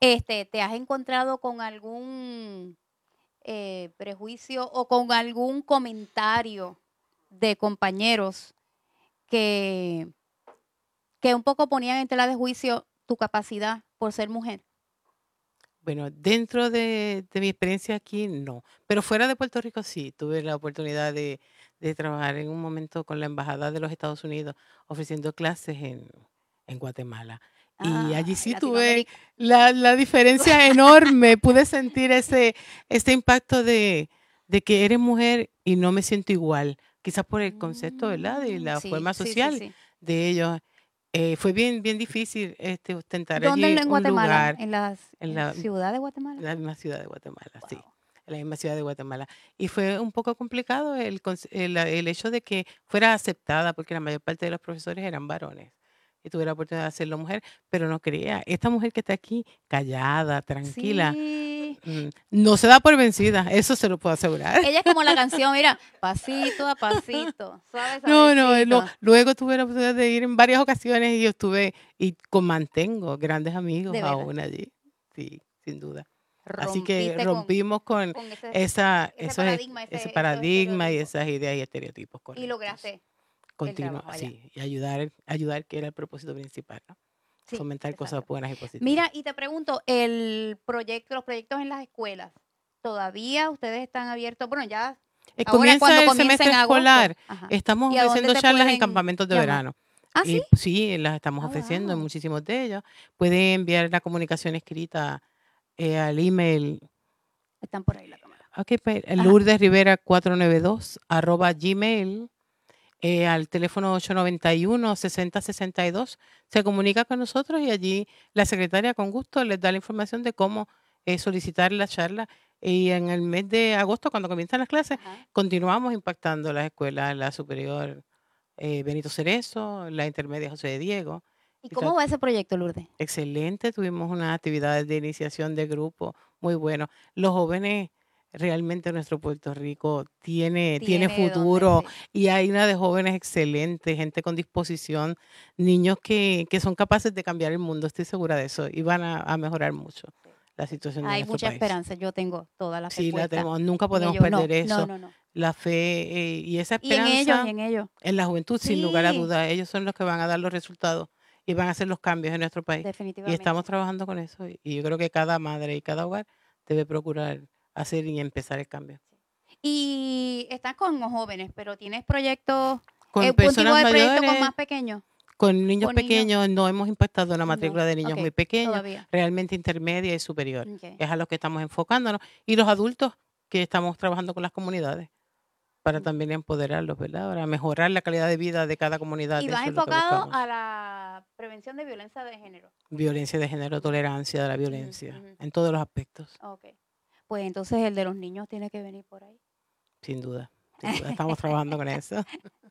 Speaker 2: este, ¿te has encontrado con algún eh, prejuicio o con algún comentario de compañeros que, que un poco ponían en tela de juicio tu capacidad por ser mujer?
Speaker 5: Bueno, dentro de, de mi experiencia aquí, no. Pero fuera de Puerto Rico, sí. Tuve la oportunidad de, de trabajar en un momento con la Embajada de los Estados Unidos ofreciendo clases en, en Guatemala. Y allí
Speaker 2: Ah,
Speaker 5: sí tuve la, la diferencia enorme. Pude sentir ese, ese impacto de, de que eres mujer y no me siento igual. Quizás por el concepto, ¿verdad? De la
Speaker 2: sí,
Speaker 5: forma
Speaker 2: sí,
Speaker 5: social
Speaker 2: sí.
Speaker 5: de ellos. Eh, fue bien, bien difícil este, ostentar
Speaker 2: ¿Dónde
Speaker 5: allí
Speaker 2: en
Speaker 5: un
Speaker 2: Guatemala?
Speaker 5: lugar
Speaker 2: ¿En la,
Speaker 5: en
Speaker 2: en
Speaker 5: la-
Speaker 2: ciudad de Guatemala?
Speaker 5: en la misma ciudad de Guatemala, sí, en la misma ciudad de Guatemala. Y fue un poco complicado el, el, el hecho de que fuera aceptada, porque la mayor parte de los profesores eran varones. Y tuve la oportunidad de hacerlo mujer, pero no quería. Esta mujer que está aquí, callada, tranquila, No se da por vencida, eso se lo puedo asegurar.
Speaker 2: Ella es como la canción, mira, pasito a pasito, suave,
Speaker 5: No, no, lo- luego tuve la oportunidad de ir en varias ocasiones y yo estuve, y con mantengo grandes amigos aún allí, sí, sin duda. Así que rompimos con,
Speaker 2: con ese-
Speaker 5: esa,
Speaker 2: ese
Speaker 5: esos
Speaker 2: paradigma, ese-
Speaker 5: paradigma y esas ideas y estereotipos.
Speaker 2: y
Speaker 5: correctos.
Speaker 2: lograste.
Speaker 5: Continua-
Speaker 2: trabajo allá.
Speaker 5: sí, y ayudar, ayudar que era el propósito principal, ¿no?
Speaker 2: Sí,
Speaker 5: fomentar cosas buenas y positivas.
Speaker 2: Mira, y te pregunto, el proyecto, los proyectos en las escuelas, ¿todavía ustedes están abiertos? Bueno, ya
Speaker 5: Eh,
Speaker 2: ahora
Speaker 5: comienza
Speaker 2: cuando
Speaker 5: el
Speaker 2: comienza
Speaker 5: semestre escolar. Estamos
Speaker 2: ¿Y a dónde
Speaker 5: ofreciendo charlas en campamentos de
Speaker 2: llamar?
Speaker 5: verano.
Speaker 2: ¿Ah,
Speaker 5: Y
Speaker 2: sí?
Speaker 5: sí, las estamos
Speaker 2: Ah,
Speaker 5: ofreciendo en
Speaker 2: wow.
Speaker 5: muchísimos de ellos. Pueden enviar la comunicación escrita eh, al email
Speaker 2: Están por ahí la cámara.
Speaker 5: Ok, pues. Lourdes Rivera 492 arroba gmail eh, al teléfono 891-6062. Se comunica con nosotros y allí la secretaria con gusto les da la información de cómo eh, solicitar la charla. Y en el mes de agosto, cuando comienzan las clases,
Speaker 2: Ajá.
Speaker 5: continuamos impactando las escuelas, la superior eh, Benito Cerezo, la intermedia José de Diego.
Speaker 2: ¿Y cómo va ese proyecto, Lourdes?
Speaker 5: Excelente, tuvimos unas actividades de iniciación de grupo muy bueno. Los jóvenes, realmente nuestro Puerto Rico tiene, tiene, futuro y hay una de jóvenes excelentes, gente con disposición, niños que, que son capaces de cambiar el mundo, estoy segura de eso, y van a, a mejorar mucho la situación de
Speaker 2: Hay
Speaker 5: nuestro
Speaker 2: mucha
Speaker 5: país.
Speaker 2: esperanza, yo tengo toda la fe
Speaker 5: Sí, la tenemos, nunca podemos
Speaker 2: ellos. No,
Speaker 5: perder eso.
Speaker 2: No, no, no.
Speaker 5: La fe eh, y esa
Speaker 2: Y en
Speaker 5: esperanza
Speaker 2: ellos, y en ellos,
Speaker 5: en la juventud, sin lugar a dudas, ellos son los que van a dar los resultados y van a hacer los cambios en nuestro país. Y
Speaker 2: definitivamente.
Speaker 5: estamos trabajando con eso. y- Y yo creo que cada madre y cada hogar debe procurar hacer y empezar el cambio.
Speaker 2: Y estás con los jóvenes, pero tienes proyectos,
Speaker 5: Con
Speaker 2: eh, un tipo
Speaker 5: personas
Speaker 2: de proyecto
Speaker 5: mayores,
Speaker 2: con más pequeños
Speaker 5: con niños
Speaker 2: con niños.
Speaker 5: pequeños, no hemos impactado la matrícula de niños muy pequeños,
Speaker 2: todavía.
Speaker 5: realmente intermedia y superior. Es a los que estamos enfocándonos. Y los adultos que estamos trabajando con las comunidades para
Speaker 2: Mm.
Speaker 5: también empoderarlos, ¿verdad? Para mejorar la calidad de vida de cada comunidad.
Speaker 2: Y
Speaker 5: que
Speaker 2: enfocado a la prevención de violencia de género.
Speaker 5: Violencia de género, tolerancia de la violencia, en todos los aspectos,
Speaker 2: Ok. Pues entonces el de los niños tiene que venir por ahí.
Speaker 5: sin duda. sin duda. Estamos trabajando con eso.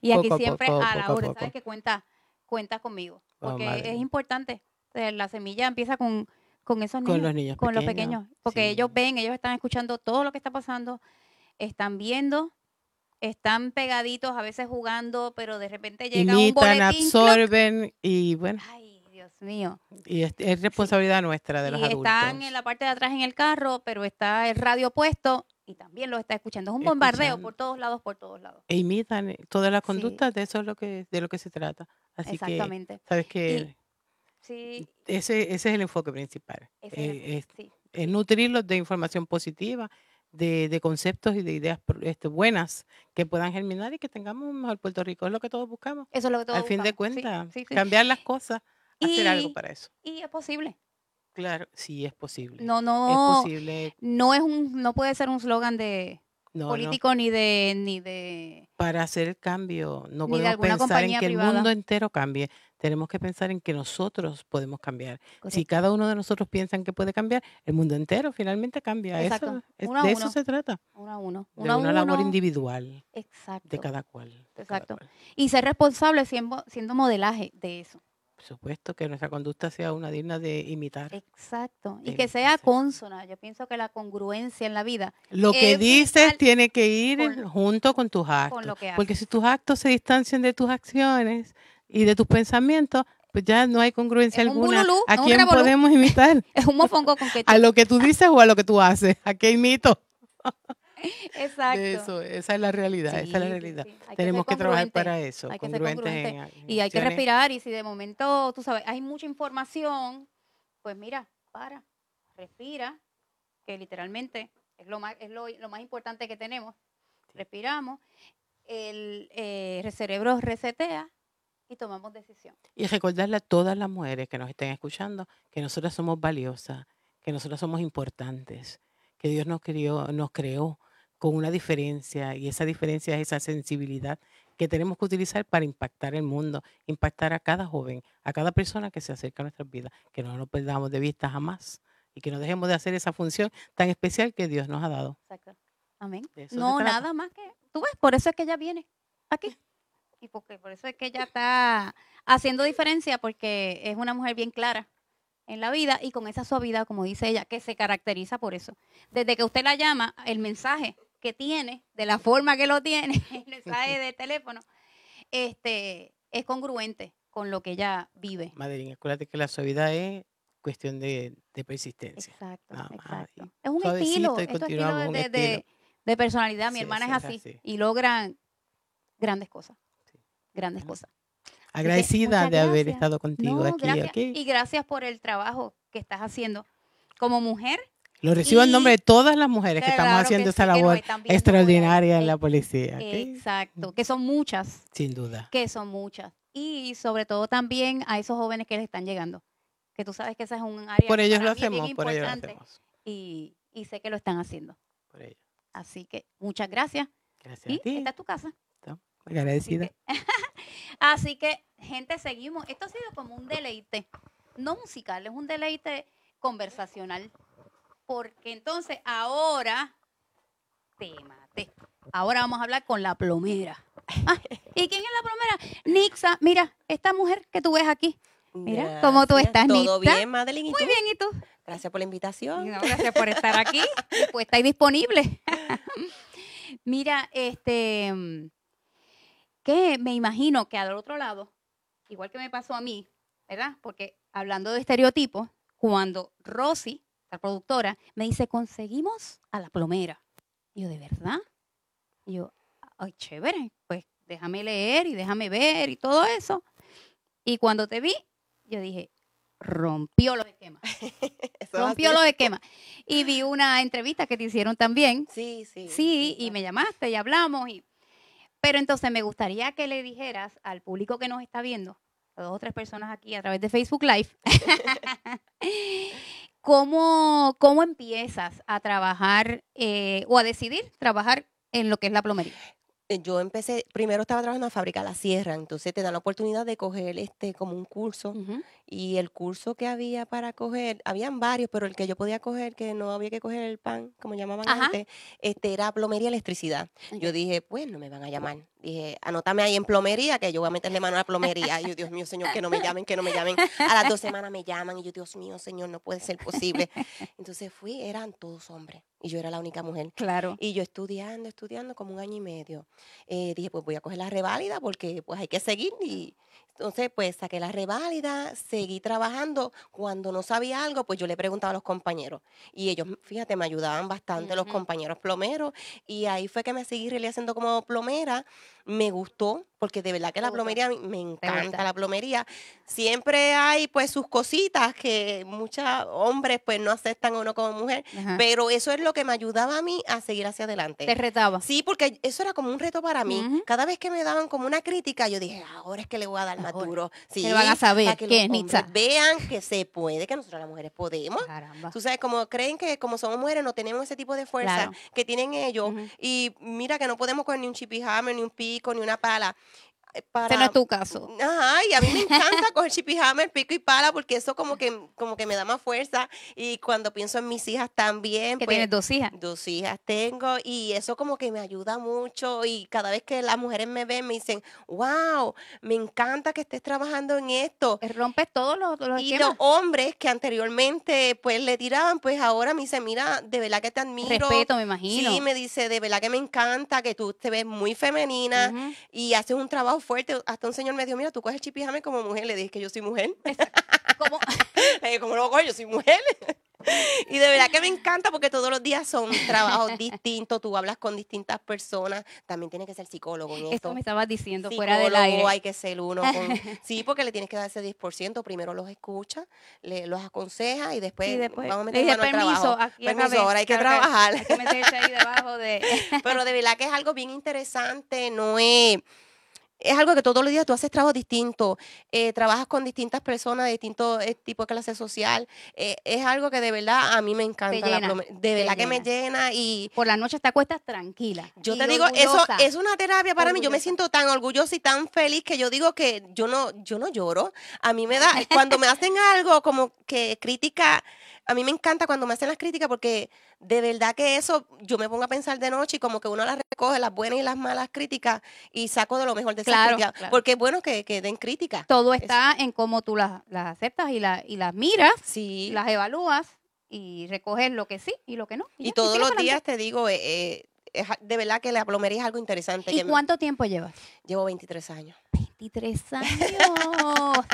Speaker 2: Y aquí
Speaker 5: Poco
Speaker 2: siempre
Speaker 5: poco,
Speaker 2: a la hora,
Speaker 5: poco.
Speaker 2: ¿sabes? Que cuenta, cuenta conmigo.
Speaker 5: Oh,
Speaker 2: Porque es importante. La semilla empieza con, con esos niños.
Speaker 5: Con los niños
Speaker 2: con los
Speaker 5: pequeños.
Speaker 2: pequeños. Porque
Speaker 5: sí.
Speaker 2: ellos ven, ellos están escuchando todo lo que está pasando, están viendo, están pegaditos, a veces jugando, pero de repente llega un
Speaker 5: Imitan,
Speaker 2: boletín. ¡cluc!
Speaker 5: absorben y bueno,
Speaker 2: Ay, Dios mío.
Speaker 5: y es, es responsabilidad nuestra de los
Speaker 2: y
Speaker 5: adultos.
Speaker 2: están en la parte de atrás en el carro, pero está el radio puesto y también los está escuchando. Es un bombardeo por todos lados, por todos lados.
Speaker 5: E imitan eh, todas las
Speaker 2: Sí.
Speaker 5: conductas, de eso es lo que, de lo que se trata. Así que,
Speaker 2: Exactamente.
Speaker 5: sabes que
Speaker 2: Sí,
Speaker 5: ese, ese es el enfoque principal.
Speaker 2: es
Speaker 5: eh, es,
Speaker 2: sí.
Speaker 5: es nutrirlos de información positiva, de, de conceptos y de ideas este, buenas que puedan germinar y que tengamos un mejor Puerto Rico. Es lo que todos buscamos.
Speaker 2: Eso es lo que todos
Speaker 5: Al fin de
Speaker 2: buscamos.
Speaker 5: Cuentas, cambiar las cosas, hacer algo
Speaker 2: Y-
Speaker 5: para eso.
Speaker 2: Y es posible.
Speaker 5: Claro, sí, es posible.
Speaker 2: No,
Speaker 5: es
Speaker 2: no,
Speaker 5: posible.
Speaker 2: no es un, no puede ser un slogan de
Speaker 5: No, no.
Speaker 2: político ni de, ni de
Speaker 5: Para hacer el cambio, no podemos pensar en que el mundo entero cambie. Tenemos que pensar en que nosotros podemos cambiar. Si cada uno de nosotros piensa en que puede cambiar, el mundo entero finalmente cambia.
Speaker 2: Exacto.
Speaker 5: Eso, es-
Speaker 2: Uno
Speaker 5: de
Speaker 2: uno.
Speaker 5: eso se trata.
Speaker 2: uno a uno.
Speaker 5: De
Speaker 2: Uno
Speaker 5: una labor individual
Speaker 2: Exacto.
Speaker 5: de cada cual. cada
Speaker 2: Exacto.
Speaker 5: cual.
Speaker 2: Y ser responsable siendo, siendo modelaje de eso.
Speaker 5: Supuesto que nuestra conducta sea una digna de imitar.
Speaker 2: Exacto. Y que sea consona. Yo pienso que la congruencia en la vida
Speaker 5: Lo que
Speaker 2: es
Speaker 5: dices tiene que ir
Speaker 2: con-
Speaker 5: junto con tus actos.
Speaker 2: lo que
Speaker 5: Porque si tus actos se distancian de tus acciones y de tus pensamientos, pues ya no hay congruencia
Speaker 2: Es
Speaker 5: alguna.
Speaker 2: bululú,
Speaker 5: ¿A quién
Speaker 2: revolú.
Speaker 5: podemos imitar?
Speaker 2: es un mofongo con que
Speaker 5: ¿A lo que tú dices o a lo que tú haces? ¿A qué imito?
Speaker 2: Exacto.
Speaker 5: De eso, esa es la realidad, esa es la
Speaker 2: sí,
Speaker 5: realidad.
Speaker 2: sí. Que
Speaker 5: Tenemos que trabajar para eso,
Speaker 2: hay que ser
Speaker 5: congruentes en,
Speaker 2: congruente.
Speaker 5: en
Speaker 2: Y hay que respirar y si de momento, tú sabes, hay mucha información, pues mira, para, respira, que literalmente es lo más, es lo, lo más importante que tenemos. Respiramos, el eh, cerebro resetea y tomamos decisión.
Speaker 5: Y recordarle a todas las mujeres que nos estén escuchando que nosotras somos valiosas, que nosotras somos importantes, que Dios nos crió, nos creó con una diferencia y esa diferencia es esa sensibilidad que tenemos que utilizar para impactar el mundo, impactar a cada joven, a cada persona que se acerca a nuestras vidas, que no nos perdamos de vista jamás y que no dejemos de hacer esa función tan especial que Dios nos ha dado.
Speaker 2: Exacto. Amén. No, nada más que, tú ves, por eso es que ella viene aquí. Y porque por eso es que ella está haciendo diferencia porque es una mujer bien clara en la vida y con esa suavidad, como dice ella, que se caracteriza por eso. Desde que usted la llama, el mensaje que tiene, de la forma que lo tiene, el mensaje de teléfono, este, es congruente con lo que ella vive.
Speaker 5: Madeline, acuérdate que la suavidad es cuestión de, de persistencia.
Speaker 2: Exacto,
Speaker 5: Nada.
Speaker 2: Es un
Speaker 5: Suavecito
Speaker 2: estilo, es de,
Speaker 5: un
Speaker 2: de- de- personalidad. Mi
Speaker 5: Sí,
Speaker 2: hermana
Speaker 5: sí,
Speaker 2: es así,
Speaker 5: así.
Speaker 2: y logran grandes cosas,
Speaker 5: Sí.
Speaker 2: grandes cosas.
Speaker 5: Agradecida de haber estado contigo
Speaker 2: No,
Speaker 5: aquí.
Speaker 2: gracias. Y gracias por el trabajo que estás haciendo como mujer.
Speaker 5: Lo recibo en nombre de todas las mujeres que estamos
Speaker 2: que
Speaker 5: haciendo
Speaker 2: sí, que nos
Speaker 5: labor extraordinaria en la policía.
Speaker 2: Exacto, que son muchas,
Speaker 5: Sin duda.
Speaker 2: que son muchas. Y sobre todo también a esos jóvenes que les están llegando. Que tú sabes que esa es un área
Speaker 5: Por ellos lo hacemos, por ellos lo hacemos.
Speaker 2: y, y sé que lo están haciendo.
Speaker 5: Por ellos.
Speaker 2: Así que muchas gracias.
Speaker 5: Gracias
Speaker 2: Y
Speaker 5: a ti.
Speaker 2: esta es tu casa. Así
Speaker 5: Agradecida.
Speaker 2: que, así que, gente, seguimos. Esto ha sido como un deleite, no musical, es un deleite conversacional. Porque entonces ahora, temate. Ahora vamos a hablar con la plomera. Ah, ¿Y quién es la plomera? Nixa, mira, esta mujer que tú ves aquí. Mira, ¿cómo tú estás,
Speaker 6: Todo
Speaker 2: Nitza?
Speaker 6: bien, Madeline. ¿Y
Speaker 2: Muy
Speaker 6: tú?
Speaker 2: bien, ¿y tú?
Speaker 6: Gracias por la invitación.
Speaker 2: No, gracias por estar aquí. Pues estáis disponible. Mira, este, que me imagino que al otro lado, igual que me pasó a mí, ¿verdad? Porque hablando de estereotipos, cuando Rosy, la productora, me dice, conseguimos a la plomera. Y yo, ¿de verdad? Y yo, ay, chévere, pues déjame leer y déjame ver y todo eso. Y cuando te vi, yo dije, rompió los esquemas. Rompió los esquemas. Y vi una entrevista que te hicieron también.
Speaker 6: Sí, sí.
Speaker 2: Sí, y me llamaste y hablamos. Y... Pero entonces me gustaría que le dijeras al público que nos está viendo, a dos o tres personas aquí a través de Facebook Live, ¿cómo, cómo empiezas a trabajar eh, o a decidir trabajar en lo que es la plomería?
Speaker 6: Eh, Yo empecé, primero estaba trabajando en la fábrica La Sierra, entonces te dan la oportunidad de coger este como un curso y el curso que había para coger, habían varios, pero el que yo podía coger, que no había que coger el pan, como llamaban
Speaker 2: Ajá.
Speaker 6: antes, este era plomería y electricidad. Yo dije, pues no me van a llamar. Dije, anótame ahí en plomería, que yo voy a meterle mano a la plomería. Y yo, Dios mío, Señor, que no me llamen, que no me llamen. A las dos semanas me llaman y yo, Dios mío, Señor, no puede ser posible. Entonces fui, eran todos hombres y yo era la única mujer.
Speaker 2: Claro.
Speaker 6: Y yo estudiando, estudiando como un año y medio. Eh, dije, pues voy a coger la reválida porque pues hay que seguir. Y entonces pues saqué la reválida, seguí trabajando. Cuando no sabía algo, pues yo le preguntaba a los compañeros. Y ellos, fíjate, me ayudaban bastante los compañeros plomeros. Y ahí fue que me seguí realizando como plomera. Me gustó, porque de verdad que la plomería me encanta la plomería. Siempre hay pues sus cositas que muchos hombres pues no aceptan a uno como mujer,
Speaker 2: Ajá.
Speaker 6: pero eso es lo que me ayudaba a mí a seguir hacia adelante.
Speaker 2: Te retaba.
Speaker 6: Sí, porque eso era como un reto para mí. Cada vez que me daban como una crítica, yo dije, ahora es que le voy a dar más
Speaker 2: Ahora.
Speaker 6: duro. Sí,
Speaker 2: van a saber
Speaker 6: para que
Speaker 2: qué
Speaker 6: los
Speaker 2: es
Speaker 6: vean que se puede, que nosotras las mujeres podemos.
Speaker 2: Caramba.
Speaker 6: Tú sabes, como creen que como somos mujeres no tenemos ese tipo de fuerza
Speaker 2: Claro.
Speaker 6: que tienen ellos. Y mira que no podemos coger ni un chipijame, ni un pico, ni una pala. Eh, Para...
Speaker 2: Ese no es tu caso.
Speaker 6: Ajá, y a mí me encanta coger chipijame, pico y pala, porque eso como que, como que me da más fuerza. Y cuando pienso en mis hijas también,
Speaker 2: Que
Speaker 6: pues,
Speaker 2: tienes dos hijas.
Speaker 6: Dos hijas tengo y eso como que me ayuda mucho y cada vez que las mujeres me ven me dicen, wow, me encanta que estés trabajando en esto.
Speaker 2: Eh, Rompes todos los, los
Speaker 6: Y
Speaker 2: esquemas.
Speaker 6: los hombres que anteriormente pues le tiraban, pues ahora me dicen, mira, de verdad que te admiro.
Speaker 2: Respeto, me imagino.
Speaker 6: Sí, me dice, de verdad que me encanta, que tú te ves muy femenina y haces un trabajo fuerte. Hasta un señor me dijo, mira, tú coges chipijame como mujer. Le dije que yo soy mujer.
Speaker 2: ¿Cómo?
Speaker 6: Le dije, ¿cómo lo coges? Yo soy mujer. Y de verdad que me encanta porque todos los días son trabajos distintos, tú hablas con distintas personas, también tienes que ser psicólogo en esto.
Speaker 2: Esto me estabas diciendo fuera del
Speaker 6: Psicólogo
Speaker 2: aire.
Speaker 6: hay que ser uno. con- sí, porque le tienes que dar ese 10%, primero los escucha, le, los aconseja y después, vamos a meter mano al
Speaker 2: permiso,
Speaker 6: trabajo.
Speaker 2: aquí
Speaker 6: Permiso,
Speaker 2: acabé.
Speaker 6: ahora hay que trabajar.
Speaker 2: Hay que meterse ahí debajo de...
Speaker 6: Pero de verdad que es algo bien interesante, no es... Es algo que todos los días tú haces trabajo distinto, eh, trabajas con distintas personas de distintos eh, tipos de clase social. eh, es algo que de verdad a mí me encanta.
Speaker 2: llena,
Speaker 6: de verdad que me
Speaker 2: llena.
Speaker 6: y
Speaker 2: Por la noche te acuestas tranquila.
Speaker 6: yo te digo, eso es una terapia para mí. Yo me siento tan orgullosa y tan feliz que yo digo que yo no, yo no lloro. A mí me da, cuando me hacen algo como que crítica, a mí me encanta cuando me hacen las críticas porque de verdad que eso yo me pongo a pensar de noche y como que uno las recoge, las buenas y las malas críticas y saco de lo mejor de esas
Speaker 2: Claro,
Speaker 6: críticas.
Speaker 2: claro.
Speaker 6: Porque es bueno que, que den críticas.
Speaker 2: Todo está en cómo tú las, las aceptas y, la- y las miras,
Speaker 6: Sí.
Speaker 2: las evalúas y recoges lo que sí y lo que no.
Speaker 6: y
Speaker 2: ya,
Speaker 6: todos los días te digo, eh, eh, de verdad que la plomería es algo interesante.
Speaker 2: ¿Y
Speaker 6: que me-
Speaker 2: cuánto tiempo llevas?
Speaker 6: Llevo 23 años.
Speaker 2: 23 años.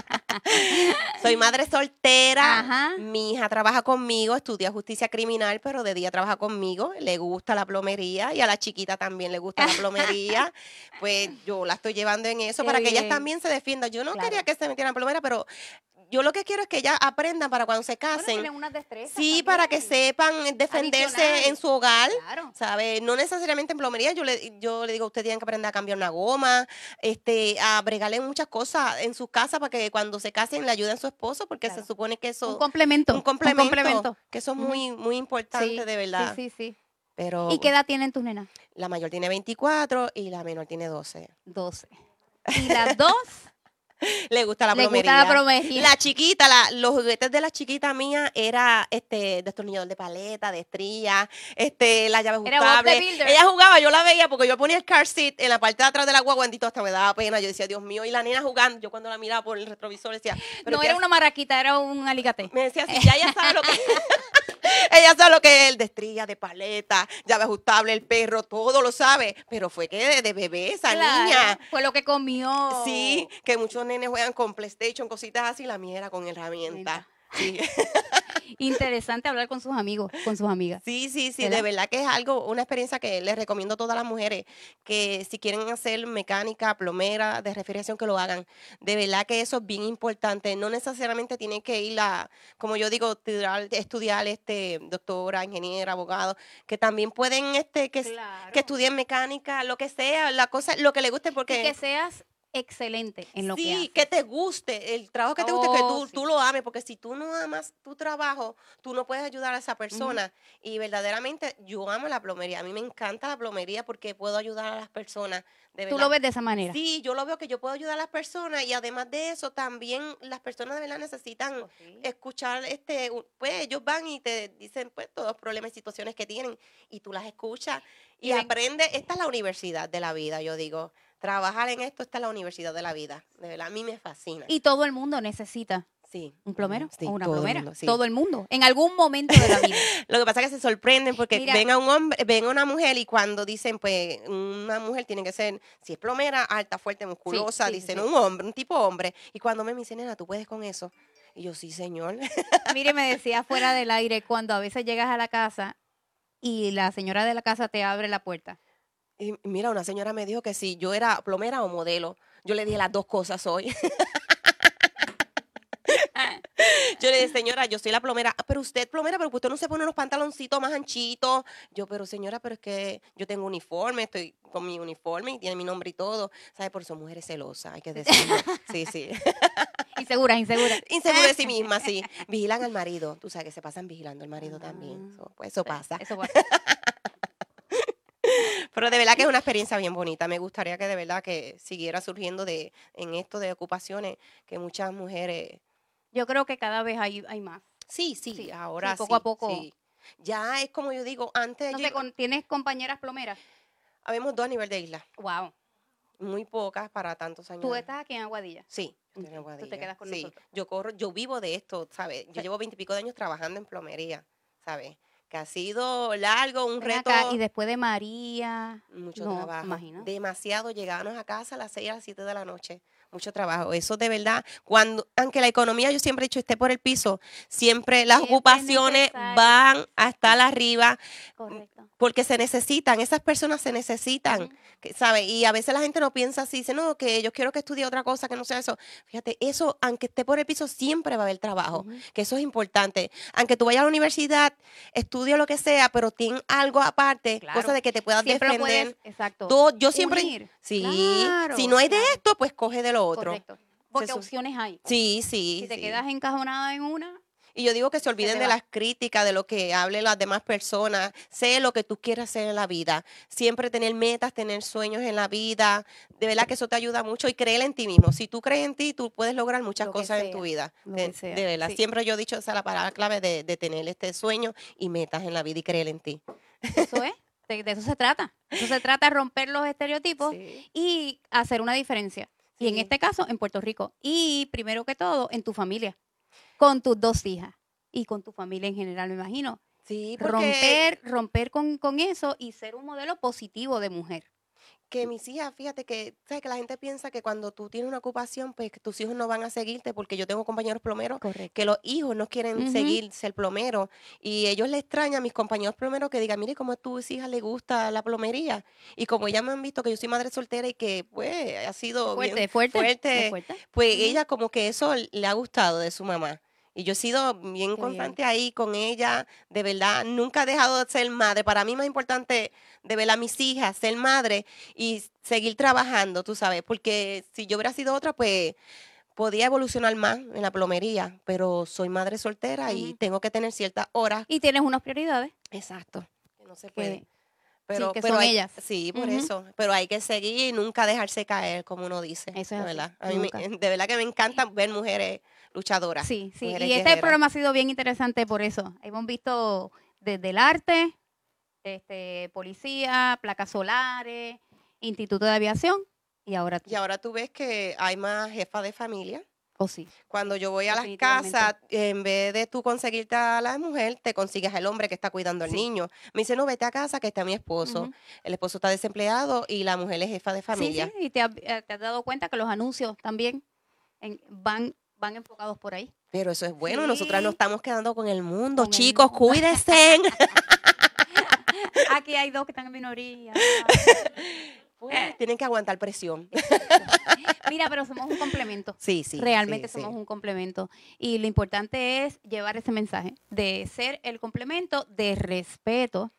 Speaker 6: Soy madre soltera.
Speaker 2: Ajá.
Speaker 6: Mi hija trabaja conmigo, estudia justicia criminal, pero de día trabaja conmigo. Le gusta la plomería y a la chiquita también le gusta la plomería. pues yo la estoy llevando en eso
Speaker 2: Qué
Speaker 6: para que ellas también se defiendan. Yo no
Speaker 2: Claro.
Speaker 6: quería que se metieran en plomería, pero yo lo que quiero es que ellas aprendan para cuando se casen.
Speaker 2: unas
Speaker 6: sí, para que sepan defenderse
Speaker 2: Adicional.
Speaker 6: en su hogar.
Speaker 2: Claro.
Speaker 6: ¿Sabe? No necesariamente en plomería, yo le, yo le digo, ustedes tienen que aprender a cambiar una goma, este, a bregarle muchas cosas en su casa para que cuando se casen le ayuden a su esposo, porque
Speaker 2: Claro.
Speaker 6: se supone que eso
Speaker 2: Un complemento.
Speaker 6: un complemento,
Speaker 2: complemento.
Speaker 6: que eso es muy, muy importante,
Speaker 2: Sí,
Speaker 6: de verdad.
Speaker 2: Sí, sí, sí.
Speaker 6: Pero
Speaker 2: ¿Y qué edad tienen tus nenas?
Speaker 6: la mayor tiene 24 y la menor tiene 12.
Speaker 2: 12. Y las dos
Speaker 6: Le gusta la plomería.
Speaker 2: gusta la plomería.
Speaker 6: La chiquita, la- los juguetes de la chiquita mía era este destornillador de paleta, de estría, este, la llave
Speaker 2: Era
Speaker 6: ajustable. Ella jugaba, yo la veía porque yo ponía el car seat en la parte de atrás de la guagua, bendito, hasta me daba pena. Yo decía, Dios mío, y la nena jugando, yo cuando la miraba por el retrovisor decía, pero
Speaker 2: No
Speaker 6: ¿qué
Speaker 2: era una maraquita, era un alicate.
Speaker 6: Me decía así, ya ella sabe lo que Ella sabe lo que es el de estrella, de paleta, llave ajustable, el perro, todo lo sabe. Pero fue que de, de bebé esa
Speaker 2: Claro,
Speaker 6: niña.
Speaker 2: Fue lo que comió.
Speaker 6: Sí, que muchos nenes juegan con PlayStation, cositas así, la mía era con herramientas. Sí.
Speaker 2: Interesante hablar con sus amigos, con sus amigas.
Speaker 6: Sí, sí, sí,
Speaker 2: ¿Verdad?
Speaker 6: de verdad que es algo, una experiencia que les recomiendo a todas las mujeres que si quieren hacer mecánica, plomera, de refrigeración, que lo hagan. De verdad que eso es bien importante. No necesariamente tienen que ir a, como yo digo, estudiar, estudiar este, doctora, ingeniera, abogado, que también pueden, este, que,
Speaker 2: Claro.
Speaker 6: que estudien mecánica, lo que sea, la cosa, lo que les guste, porque
Speaker 2: Y que seas excelente en lo que
Speaker 6: sí, que te guste, el trabajo que te guste, que
Speaker 2: Oh,
Speaker 6: tú,
Speaker 2: sí.
Speaker 6: tú lo ames, porque si tú no amas tu trabajo, tú no puedes ayudar a esa persona. Y verdaderamente yo amo la plomería, a mí me encanta la plomería porque puedo ayudar a las personas. De
Speaker 2: Tú lo ves de esa manera.
Speaker 6: Sí, yo lo veo que yo puedo ayudar a las personas y además de eso también las personas de verdad necesitan escuchar, este, pues ellos van y te dicen pues todos los problemas y situaciones que tienen y tú las escuchas y,
Speaker 2: Y
Speaker 6: aprendes, esta es la universidad de la vida, yo digo, trabajar en esto, esta es la universidad de la vida, de verdad, a mí me fascina.
Speaker 2: Y todo el mundo necesita
Speaker 6: sí.
Speaker 2: un plomero
Speaker 6: Sí,
Speaker 2: o una
Speaker 6: todo el
Speaker 2: plomera.
Speaker 6: mundo, sí.
Speaker 2: Todo el mundo. En algún momento de la vida.
Speaker 6: Lo que pasa es que se sorprenden porque
Speaker 2: Mira.
Speaker 6: ven a un hombre, ven a una mujer y cuando dicen, pues, una mujer tiene que ser, si es plomera, alta, fuerte, musculosa,
Speaker 2: sí,
Speaker 6: dicen un hombre, un tipo hombre. Y cuando me dicen, nena, tú puedes con eso. Y yo, sí, señor.
Speaker 2: Mire, me decía fuera del aire cuando a veces llegas a la casa y la señora de la casa te abre la puerta.
Speaker 6: Y mira, una señora me dijo que si yo era plomera o modelo. Yo le dije las dos cosas hoy. Yo le dije, señora, yo soy la plomera. "Ah, Pero usted plomera, pero usted no se pone unos pantaloncitos más anchitos. Yo, pero señora, pero es que yo tengo uniforme, estoy con mi uniforme y tiene mi nombre y todo. ¿Sabe? Por eso mujeres celosas, hay que decirlo. Sí, sí.
Speaker 2: Insegura, insegura.
Speaker 6: Insegura de sí misma, sí. Vigilan al marido. Tú sabes que se pasan vigilando al marido también.
Speaker 2: Ah.
Speaker 6: Pues eso pasa.
Speaker 2: Eso pasa.
Speaker 6: Pero de verdad que es una experiencia bien bonita. Me gustaría que de verdad que siguiera surgiendo de en esto de ocupaciones, que muchas mujeres
Speaker 2: Yo creo que cada vez hay, hay más.
Speaker 6: Sí, sí,
Speaker 2: Sí,
Speaker 6: ahora
Speaker 2: sí, poco a poco.
Speaker 6: sí. Ya es como yo digo, antes
Speaker 2: No
Speaker 6: yo
Speaker 2: con- ¿tienes compañeras plomeras?
Speaker 6: habemos dos a nivel de isla,
Speaker 2: Wow.
Speaker 6: muy pocas para tantos años.
Speaker 2: Tú estás aquí en Aguadilla.
Speaker 6: Sí, en
Speaker 2: tú te
Speaker 6: Aguadilla,
Speaker 2: quedas con
Speaker 6: sí.
Speaker 2: nosotros.
Speaker 6: Yo corro, yo vivo de esto, ¿sabes? Yo llevo veintipico de años trabajando en plomería, ¿sabes? Que ha sido largo, un
Speaker 2: Ven
Speaker 6: reto.
Speaker 2: acá, y después de María.
Speaker 6: Mucho
Speaker 2: no,
Speaker 6: trabajo.
Speaker 2: imagino.
Speaker 6: Demasiado. Llegábamos a casa a las 6 a las 7 de la noche. Mucho trabajo. Eso de verdad, cuando, aunque la economía, yo siempre he dicho, esté por el piso, siempre las
Speaker 2: Siempre
Speaker 6: ocupaciones van a estar arriba
Speaker 2: Correcto.
Speaker 6: porque se necesitan, esas personas se necesitan,
Speaker 2: Ujú.
Speaker 6: que, ¿sabe? Y a veces la gente no piensa así, dice, no, que yo quiero que estudie otra cosa, que no sea eso. Fíjate, eso, aunque esté por el piso, siempre va a haber trabajo, que eso es importante. Aunque tú vayas a la universidad, estudie lo que sea, pero ten algo aparte,
Speaker 2: Claro.
Speaker 6: cosa de que te puedas
Speaker 2: Siempre
Speaker 6: defender.
Speaker 2: puedes, exacto.
Speaker 6: Yo siempre,
Speaker 2: unir.
Speaker 6: sí,
Speaker 2: Claro,
Speaker 6: si no hay de esto, pues coge de lo otro.
Speaker 2: Correcto. Porque opciones hay.
Speaker 6: Sí, sí.
Speaker 2: Si te
Speaker 6: sí.
Speaker 2: quedas encajonada en una,
Speaker 6: Y yo digo que se olviden de las críticas, de lo que hablen las demás personas. Sé lo que tú quieras hacer en la vida. Siempre tener metas, tener sueños en la vida. De verdad que eso te ayuda mucho y creer en ti mismo. Si tú crees en ti, tú puedes lograr muchas
Speaker 2: Lo
Speaker 6: cosas en tu vida. De, verdad.
Speaker 2: sí.
Speaker 6: Siempre yo he dicho esa es la palabra clave de, de tener este sueño y metas en la vida y creer en ti.
Speaker 2: eso es. De, de eso se trata. Eso se trata de romper los estereotipos
Speaker 6: Sí.
Speaker 2: y hacer una diferencia. Y en este caso, en Puerto Rico. Y primero que todo, en tu familia. Con tus dos hijas. Y con tu familia en general, me imagino.
Speaker 6: Sí, porque
Speaker 2: Romper, romper con, con eso y ser un modelo positivo de mujer.
Speaker 6: Que mis hijas, fíjate que, ¿sabes? Que la gente piensa que cuando tú tienes una ocupación, pues que tus hijos no van a seguirte, porque yo tengo compañeros plomeros
Speaker 2: Correcto.
Speaker 6: que los hijos no quieren
Speaker 2: Ujú.
Speaker 6: seguir ser plomero y ellos les extrañan a mis compañeros plomeros que digan, mire cómo a tus hijas les gusta la plomería y como ellas me han visto que yo soy madre soltera y que pues ha sido bien
Speaker 2: Fuerte, fuerte.
Speaker 6: fuerte,
Speaker 2: fuerte.
Speaker 6: pues ella como que eso le ha gustado de su mamá. Y yo he sido bien
Speaker 2: Qué bien.
Speaker 6: constante ahí con ella, de verdad, nunca he dejado de ser madre. Para mí más importante, de ver a mis hijas, ser madre y seguir trabajando, tú sabes, porque si yo hubiera sido otra, pues podía evolucionar más en la plomería, pero soy madre soltera y tengo que tener ciertas horas.
Speaker 2: Y tienes unas prioridades.
Speaker 6: Exacto. Que no se puede. Pero,
Speaker 2: que
Speaker 6: pero
Speaker 2: son
Speaker 6: hay-
Speaker 2: ellas.
Speaker 6: Sí, por eso. Pero hay que seguir y nunca dejarse caer, como uno dice.
Speaker 2: Eso es
Speaker 6: de
Speaker 2: así,
Speaker 6: verdad. A mí me- de verdad que me encanta ver mujeres luchadoras.
Speaker 2: Sí, sí. Y este programa ha sido bien interesante por eso. Hemos visto desde el arte, este, policía, placas solares, Instituto de Aviación y ahora tú.
Speaker 6: Y ahora tú ves que hay más jefas de familia.
Speaker 2: ¿O sí?
Speaker 6: Cuando yo voy a las casas, en vez de tú conseguirte a la mujer, te consigues al hombre que está cuidando al
Speaker 2: Sí.
Speaker 6: niño. Me dice, no, vete a casa que está mi esposo. El esposo está desempleado y la mujer es jefa de familia.
Speaker 2: Sí, sí, y te, has- eh, te has dado cuenta que los anuncios también en- van, van enfocados por ahí.
Speaker 6: Pero eso es bueno, nosotras nos estamos quedando con el mundo.
Speaker 2: Con el
Speaker 6: Chicos,
Speaker 2: mundo.
Speaker 6: cuídense.
Speaker 2: Aquí hay dos que están en minoría.
Speaker 6: Tienen que aguantar presión.
Speaker 2: Mira, pero somos un complemento.
Speaker 6: Sí, sí.
Speaker 2: Realmente
Speaker 6: sí, sí.
Speaker 2: somos un complemento. Y lo importante es llevar ese mensaje de ser el complemento de respeto,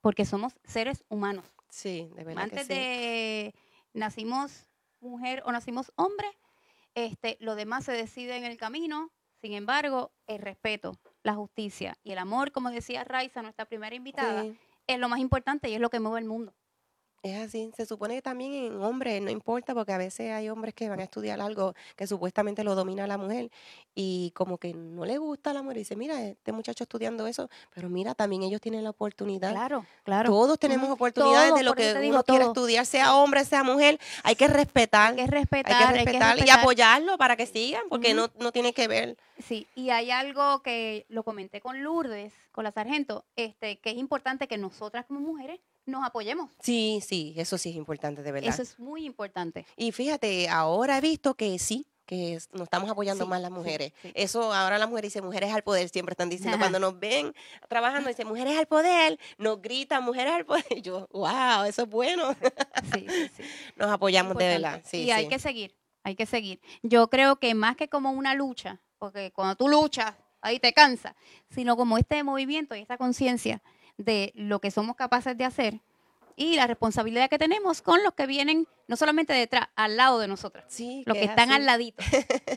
Speaker 2: porque somos seres humanos.
Speaker 6: Sí, de verdad
Speaker 2: Antes
Speaker 6: que sí.
Speaker 2: de nacimos mujer o nacimos hombre, este, lo demás se decide en el camino. Sin embargo, el respeto, la justicia y el amor, como decía Raiza, nuestra primera invitada,
Speaker 6: Sí.
Speaker 2: es lo más importante y es lo que mueve el mundo.
Speaker 6: Es así. Se supone que también en hombres no importa porque a veces hay hombres que van a estudiar algo que supuestamente lo domina la mujer y como que no le gusta a la mujer. Y dice, mira, este muchacho estudiando eso, pero mira, también ellos tienen la oportunidad.
Speaker 2: Claro, claro.
Speaker 6: Todos tenemos
Speaker 2: Ujú.
Speaker 6: oportunidades
Speaker 2: Todos,
Speaker 6: de lo
Speaker 2: por eso
Speaker 6: que
Speaker 2: te
Speaker 6: uno quiera
Speaker 2: todos.
Speaker 6: estudiar, sea hombre, sea mujer. Hay que respetar.
Speaker 2: Hay que respetar,
Speaker 6: Hay que respetar y apoyarlo para que sigan, porque
Speaker 2: Ujú.
Speaker 6: no, no tiene que ver.
Speaker 2: Sí, y hay algo que lo comenté con Lourdes, con la sargento, este, que es importante que nosotras como mujeres nos apoyemos.
Speaker 6: Sí, sí, eso sí es importante, de verdad.
Speaker 2: Eso es muy importante.
Speaker 6: Y fíjate, ahora he visto que sí, que nos estamos apoyando
Speaker 2: Sí,
Speaker 6: más las mujeres.
Speaker 2: sí.
Speaker 6: Eso ahora las mujeres dicen mujeres al poder, siempre están diciendo,
Speaker 2: Ajá.
Speaker 6: cuando nos ven trabajando, dicen mujeres al poder, nos gritan mujeres al poder. Y yo, wow, eso es bueno.
Speaker 2: Sí, sí, sí.
Speaker 6: Nos apoyamos de verdad. Sí,
Speaker 2: y hay que seguir, hay que seguir. Yo creo que más que como una lucha, porque cuando tú luchas, ahí te cansa, sino como este movimiento y esta conciencia de lo que somos capaces de hacer y la responsabilidad que tenemos con los que vienen, no solamente detrás, al lado de nosotras,
Speaker 6: Sí,
Speaker 2: los que
Speaker 6: es
Speaker 2: están
Speaker 6: así.
Speaker 2: al ladito,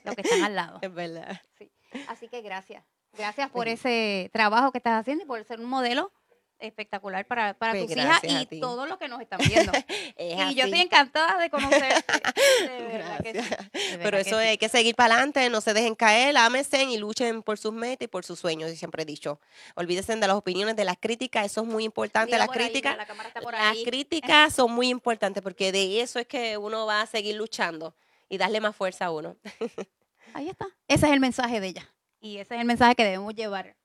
Speaker 2: los que están al lado.
Speaker 6: Es verdad.
Speaker 2: Sí. Así que gracias. Gracias por ese trabajo que estás haciendo y por ser un modelo espectacular para, para
Speaker 6: Pues
Speaker 2: tus hijas y todos los que nos están viendo.
Speaker 6: Es
Speaker 2: y yo estoy encantada de conocerte. De sí, de
Speaker 6: Pero
Speaker 2: que
Speaker 6: eso
Speaker 2: sí.
Speaker 6: hay que seguir para adelante, no se dejen caer, ámense y luchen por sus metas y por sus sueños, y siempre he dicho. Olvídense de las opiniones, de las críticas, eso es muy importante.
Speaker 2: Mira
Speaker 6: las
Speaker 2: por ahí, mira,
Speaker 6: críticas,
Speaker 2: la
Speaker 6: las
Speaker 2: ahí.
Speaker 6: críticas son muy importantes porque de eso es que uno va a seguir luchando y darle más fuerza a uno.
Speaker 2: Ahí está. Ese es el mensaje de ella. Y ese es el mensaje que debemos llevar.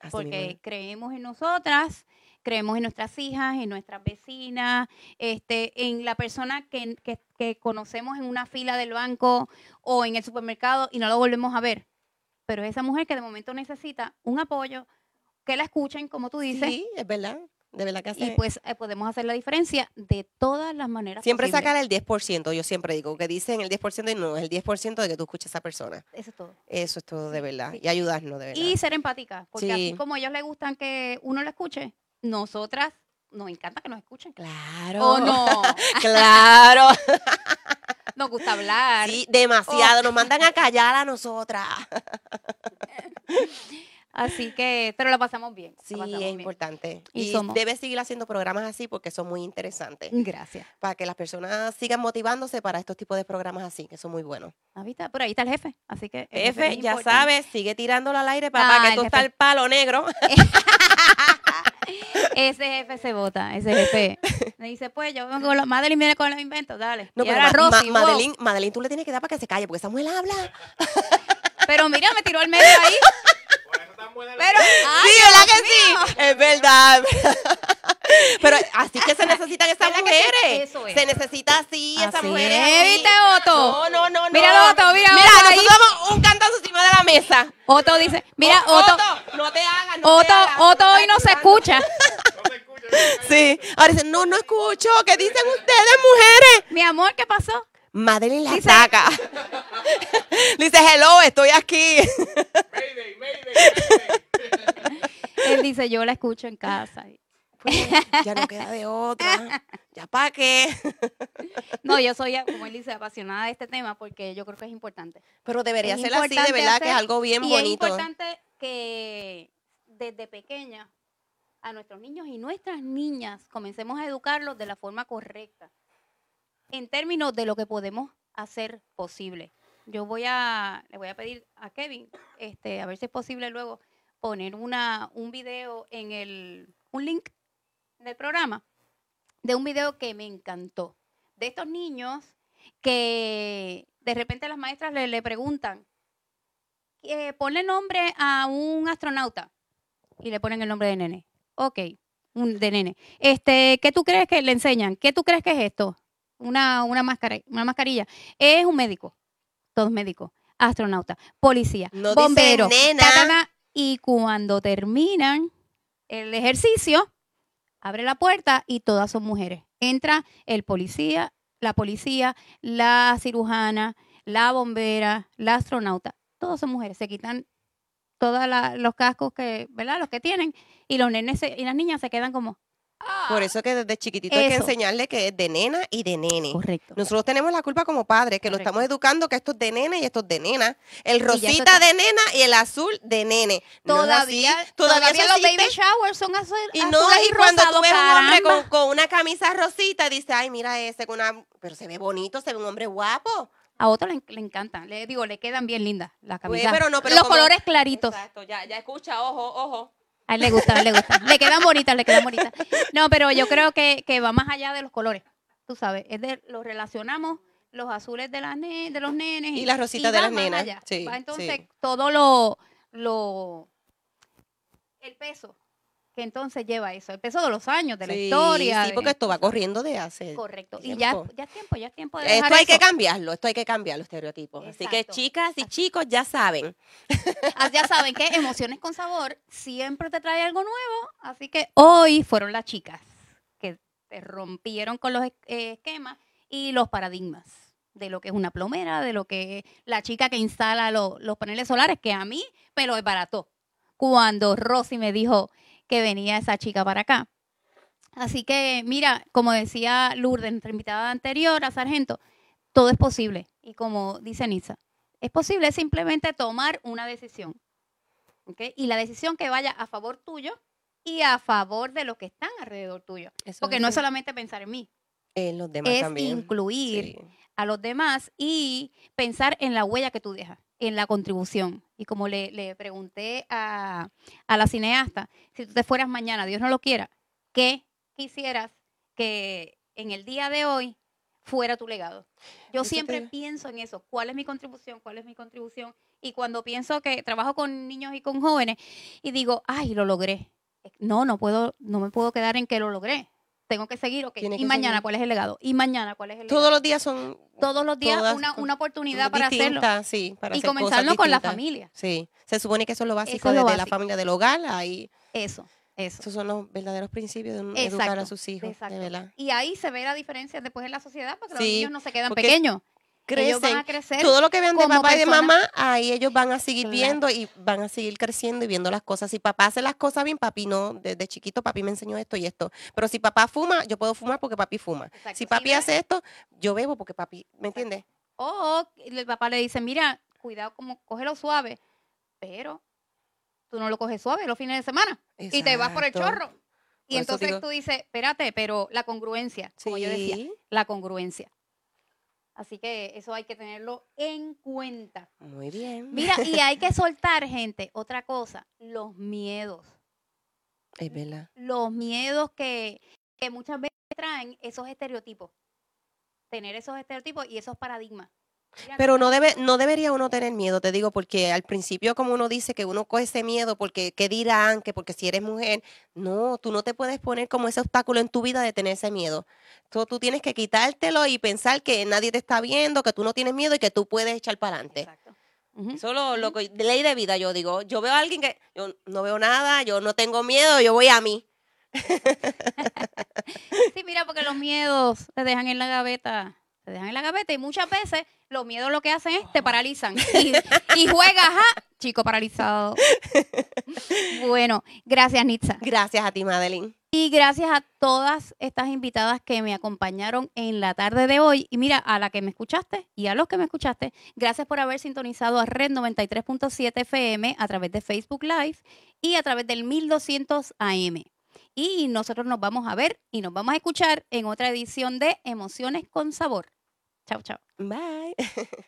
Speaker 6: Así
Speaker 2: porque
Speaker 6: mismo
Speaker 2: creemos en nosotras, creemos en nuestras hijas, en nuestras vecinas, este, en la persona que, que- que conocemos en una fila del banco o en el supermercado y no lo volvemos a ver. Pero es esa mujer que de momento necesita un apoyo, que la escuchen, como tú dices,
Speaker 6: Sí, es verdad, de verdad que
Speaker 2: y
Speaker 6: así.
Speaker 2: pues eh, podemos hacer la diferencia de todas las maneras
Speaker 6: Siempre
Speaker 2: posibles.
Speaker 6: sacar el 10%, yo siempre digo, que dicen el 10% y no, es el 10% de que tú escuches a esa persona.
Speaker 2: Eso es todo.
Speaker 6: Eso es todo de verdad.
Speaker 2: sí.
Speaker 6: Y ayudarnos de verdad.
Speaker 2: Y ser empática, porque así
Speaker 6: Sí.
Speaker 2: como a ellos les gustan que uno lo escuche, nosotras nos encanta que nos escuchen.
Speaker 6: Claro.
Speaker 2: ¿O no?
Speaker 6: Claro.
Speaker 2: Nos gusta hablar.
Speaker 6: Sí, demasiado. Nos mandan a callar a nosotras.
Speaker 2: Así que, pero la pasamos bien.
Speaker 6: Sí,
Speaker 2: pasamos
Speaker 6: es
Speaker 2: bien.
Speaker 6: importante.
Speaker 2: Y
Speaker 6: Y,
Speaker 2: somos-
Speaker 6: debes seguir haciendo programas así porque son muy interesantes.
Speaker 2: Gracias.
Speaker 6: Para que las personas sigan motivándose para estos tipos de programas así, que son muy buenos.
Speaker 2: Ahí está, por ahí está el jefe. Así que. el
Speaker 6: Jefe, ya
Speaker 2: importante.
Speaker 6: sabes, sigue tirándolo al aire, papá,
Speaker 2: Ah,
Speaker 6: que
Speaker 2: el
Speaker 6: tú estás el palo negro.
Speaker 2: Ese jefe se vota, ese jefe. Me dice, pues yo vengo con los. Madeline viene con los inventos, dale.
Speaker 6: No,
Speaker 2: y
Speaker 6: pero
Speaker 2: ahora
Speaker 6: Ma- Ma-
Speaker 2: Rosy, wow.
Speaker 6: Madeline, Madeline, tú le tienes que dar para que se calle, porque esa mujer habla.
Speaker 2: Pero mira, me tiró al medio ahí. Pero.
Speaker 6: sí, ¿verdad que sí? Es verdad. Pero así que se necesitan esas mujeres.
Speaker 2: Eso es.
Speaker 6: Se necesita así, esas
Speaker 2: Así
Speaker 6: mujeres.
Speaker 2: es. ¿viste, Otto?
Speaker 6: No, no, no, no.
Speaker 2: Mira, Otto, mira,
Speaker 6: Mira,
Speaker 2: Otto ahí.
Speaker 6: nosotros damos un cantazo encima de la mesa.
Speaker 2: Otto dice, mira,
Speaker 6: O-
Speaker 2: Otto.
Speaker 6: no te hagas, no te
Speaker 2: Otto,
Speaker 6: hagas,
Speaker 2: Otto hoy no se
Speaker 6: escuchando.
Speaker 2: escucha.
Speaker 6: Sí. Ahora dicen, no, no escucho. ¿Qué dicen ustedes, mujeres?
Speaker 2: Mi amor, ¿qué pasó?
Speaker 6: Madeline la
Speaker 2: Dice-
Speaker 6: ataca. Dice, hello, estoy aquí.
Speaker 2: Él dice, yo la escucho en casa.
Speaker 6: Pues, ya no queda de otra. ¿Ya para qué?
Speaker 2: No, yo soy, como él dice, apasionada de este tema porque yo creo que es importante.
Speaker 6: Pero debería
Speaker 2: Es
Speaker 6: ser así, de verdad, que es algo bien
Speaker 2: y es
Speaker 6: bonito.
Speaker 2: importante que desde pequeña a nuestros niños y nuestras niñas comencemos a educarlos de la forma correcta en términos de lo que podemos hacer posible. Yo voy a, le voy a pedir a Kevin, este, a ver si es posible luego poner una, un video en el, un link del programa de un video que me encantó de estos niños que de repente las maestras le, preguntan, eh, ponle nombre a un astronauta y le ponen el nombre de nene. Ok, un, de nene. Este, ¿Qué tú crees que le enseñan? ¿Qué tú crees que es esto? Una, una, máscara, una mascarilla. Es un médico, todos médicos, astronauta, policía,
Speaker 6: No
Speaker 2: bombero.
Speaker 6: nena.
Speaker 2: ta, ta, ta, y cuando terminan el ejercicio, abre la puerta y todas son mujeres. Entra el policía, la policía, la cirujana, la bombera, la astronauta. Todos son mujeres. Se quitan todos los cascos que, ¿verdad? Los que tienen. Y los nenes se- y las niñas se quedan como. "Ah".
Speaker 6: Por eso que desde chiquitito hay que
Speaker 2: Eso.
Speaker 6: enseñarle que es de nena y de nene.
Speaker 2: Correcto.
Speaker 6: Nosotros tenemos la culpa como padres, que lo
Speaker 2: Correcto.
Speaker 6: estamos educando que esto es de nene y esto es de nena. El
Speaker 2: Y ya eso
Speaker 6: rosita
Speaker 2: está-
Speaker 6: de nena y el azul de nene. No es
Speaker 2: Todavía,
Speaker 6: así.
Speaker 2: todavía,
Speaker 6: eso
Speaker 2: los baby showers son azul,
Speaker 6: Y no,
Speaker 2: azules
Speaker 6: y cuando tú
Speaker 2: rosados,
Speaker 6: ves un hombre
Speaker 2: caramba.
Speaker 6: con, con una camisa rosita, dice, ay, mira ese, con una... pero se ve bonito, se ve un hombre guapo.
Speaker 2: A otros le, le encantan. Le digo, le quedan bien lindas las
Speaker 6: Pues,
Speaker 2: camisas.
Speaker 6: pero no, pero
Speaker 2: los
Speaker 6: como-
Speaker 2: colores claritos.
Speaker 6: Exacto, ya, ya escucha, ojo, ojo.
Speaker 2: A él le gusta, a él le gusta. Le quedan bonitas, le quedan bonitas. No, pero yo creo que, que va más allá de los colores. Tú sabes, es de, lo relacionamos los azules de, las ne- de los nenes
Speaker 6: Y las rositas de las
Speaker 2: más
Speaker 6: nenas.
Speaker 2: allá.
Speaker 6: Sí,
Speaker 2: entonces
Speaker 6: sí.
Speaker 2: todo lo, lo, el peso que entonces lleva eso. Empezó de los años, de la
Speaker 6: Sí,
Speaker 2: historia.
Speaker 6: Sí,
Speaker 2: de-
Speaker 6: porque esto va corriendo de hace.
Speaker 2: Correcto. Y ya, ya es tiempo, ya es tiempo de
Speaker 6: Esto hay que cambiarlo, esto hay que cambiar los estereotipos. Así que chicas y chicos ya saben.
Speaker 2: Ah, Ya saben que Emociones con Sabor siempre te trae algo nuevo. Así que hoy fueron las chicas que te rompieron con los eh, esquemas y los paradigmas de lo que es una plomera, de lo que es la chica que instala lo- los paneles solares, que a mí me lo desbarató cuando Rosy me dijo que venía esa chica para acá. Así que, mira, como decía Lourdes, nuestra invitada anterior, a Sargento, todo es posible. Y como dice Nisa, es posible simplemente tomar una decisión. Y la decisión que vaya a favor tuyo y a favor de los que están alrededor tuyo.
Speaker 6: Eso
Speaker 2: Porque no es solamente pensar en mí,
Speaker 6: En los demás
Speaker 2: es
Speaker 6: también.
Speaker 2: incluir
Speaker 6: Sí.
Speaker 2: a los demás y pensar en la huella que tú dejas, en la contribución. Y como le, le pregunté a, a la cineasta, si tú te fueras mañana, Dios no lo quiera, ¿qué quisieras que en el día de hoy fuera tu legado? Yo
Speaker 6: Eso
Speaker 2: siempre pienso en eso, ¿cuál es mi contribución? ¿Cuál es mi contribución? Y cuando pienso que trabajo con niños y con jóvenes y digo, ay, lo logré. No, no puedo, no me puedo quedar en que lo logré. Tengo que seguir, ok.
Speaker 6: Tiene
Speaker 2: Y
Speaker 6: que
Speaker 2: mañana,
Speaker 6: seguir.
Speaker 2: ¿cuál es el legado? Y mañana, ¿cuál es el legado?
Speaker 6: Todos los días son
Speaker 2: todos los días
Speaker 6: todas
Speaker 2: una, una oportunidad para hacerlo.
Speaker 6: sí, para
Speaker 2: Y
Speaker 6: hacer cosas
Speaker 2: comenzarlo con la familia.
Speaker 6: Sí, se supone que eso es lo básico desde la familia del hogar, ahí
Speaker 2: Eso, eso.
Speaker 6: esos son los verdaderos principios de educar a sus hijos,
Speaker 2: exacto.
Speaker 6: de.
Speaker 2: Y ahí se ve la diferencia después en la sociedad porque los niños no se quedan
Speaker 6: porque
Speaker 2: pequeños. Ellos van
Speaker 6: Crecen,
Speaker 2: a crecer.
Speaker 6: todo lo que vean de papá y de mamá, ahí ellos van a seguir
Speaker 2: Claro.
Speaker 6: viendo y van a seguir creciendo y viendo las cosas. Si papá hace las cosas bien, papi no, desde chiquito papi me enseñó esto y esto. Pero si papá fuma, yo puedo fumar porque papi fuma.
Speaker 2: Exacto.
Speaker 6: Si papi hace esto, yo bebo porque papi, ¿me entiendes?
Speaker 2: O el papá le dice, mira, cuidado, como cógelo suave, pero tú no lo coges suave los fines de semana y te vas por el chorro. Y
Speaker 6: Por
Speaker 2: entonces
Speaker 6: digo-
Speaker 2: tú dices, espérate, pero la congruencia, como yo decía, la congruencia. Así que eso hay que tenerlo en cuenta.
Speaker 6: muy bien.
Speaker 2: Mira, y hay que soltar, gente, otra cosa, los miedos.
Speaker 6: Es verdad.
Speaker 2: Los miedos que, que muchas veces traen esos estereotipos. Tener esos estereotipos y esos paradigmas.
Speaker 6: Pero no debe, no debería uno tener miedo, te digo, porque al principio como uno dice que uno coge ese miedo porque qué dirán, que porque si eres mujer, no, tú no te puedes poner como ese obstáculo en tu vida de tener ese miedo. Tú, tú tienes que quitártelo y pensar que nadie te está viendo, que tú no tienes miedo y que tú puedes echar para adelante. Eso lo, que- de ley de vida, yo digo, yo veo a alguien que yo no veo nada, yo no tengo miedo, yo voy a mí.
Speaker 2: Sí, mira, porque los miedos te dejan en la gaveta. Te dejan en la gaveta y muchas veces los miedos lo que hacen es te paralizan. Y, y juegas, ajá, chico paralizado. Bueno, gracias, Nitza.
Speaker 6: Gracias a ti, Madeline.
Speaker 2: Y gracias a todas estas invitadas que me acompañaron en la tarde de hoy. Y mira, a la que me escuchaste y a los que me escuchaste, gracias por haber sintonizado a Red 93.7 FM a través de Facebook Live y a través del 1200 AM. Y nosotros nos vamos a ver y nos vamos a escuchar en otra edición de Emociones con Sabor. Ciao, ciao.
Speaker 6: Bye.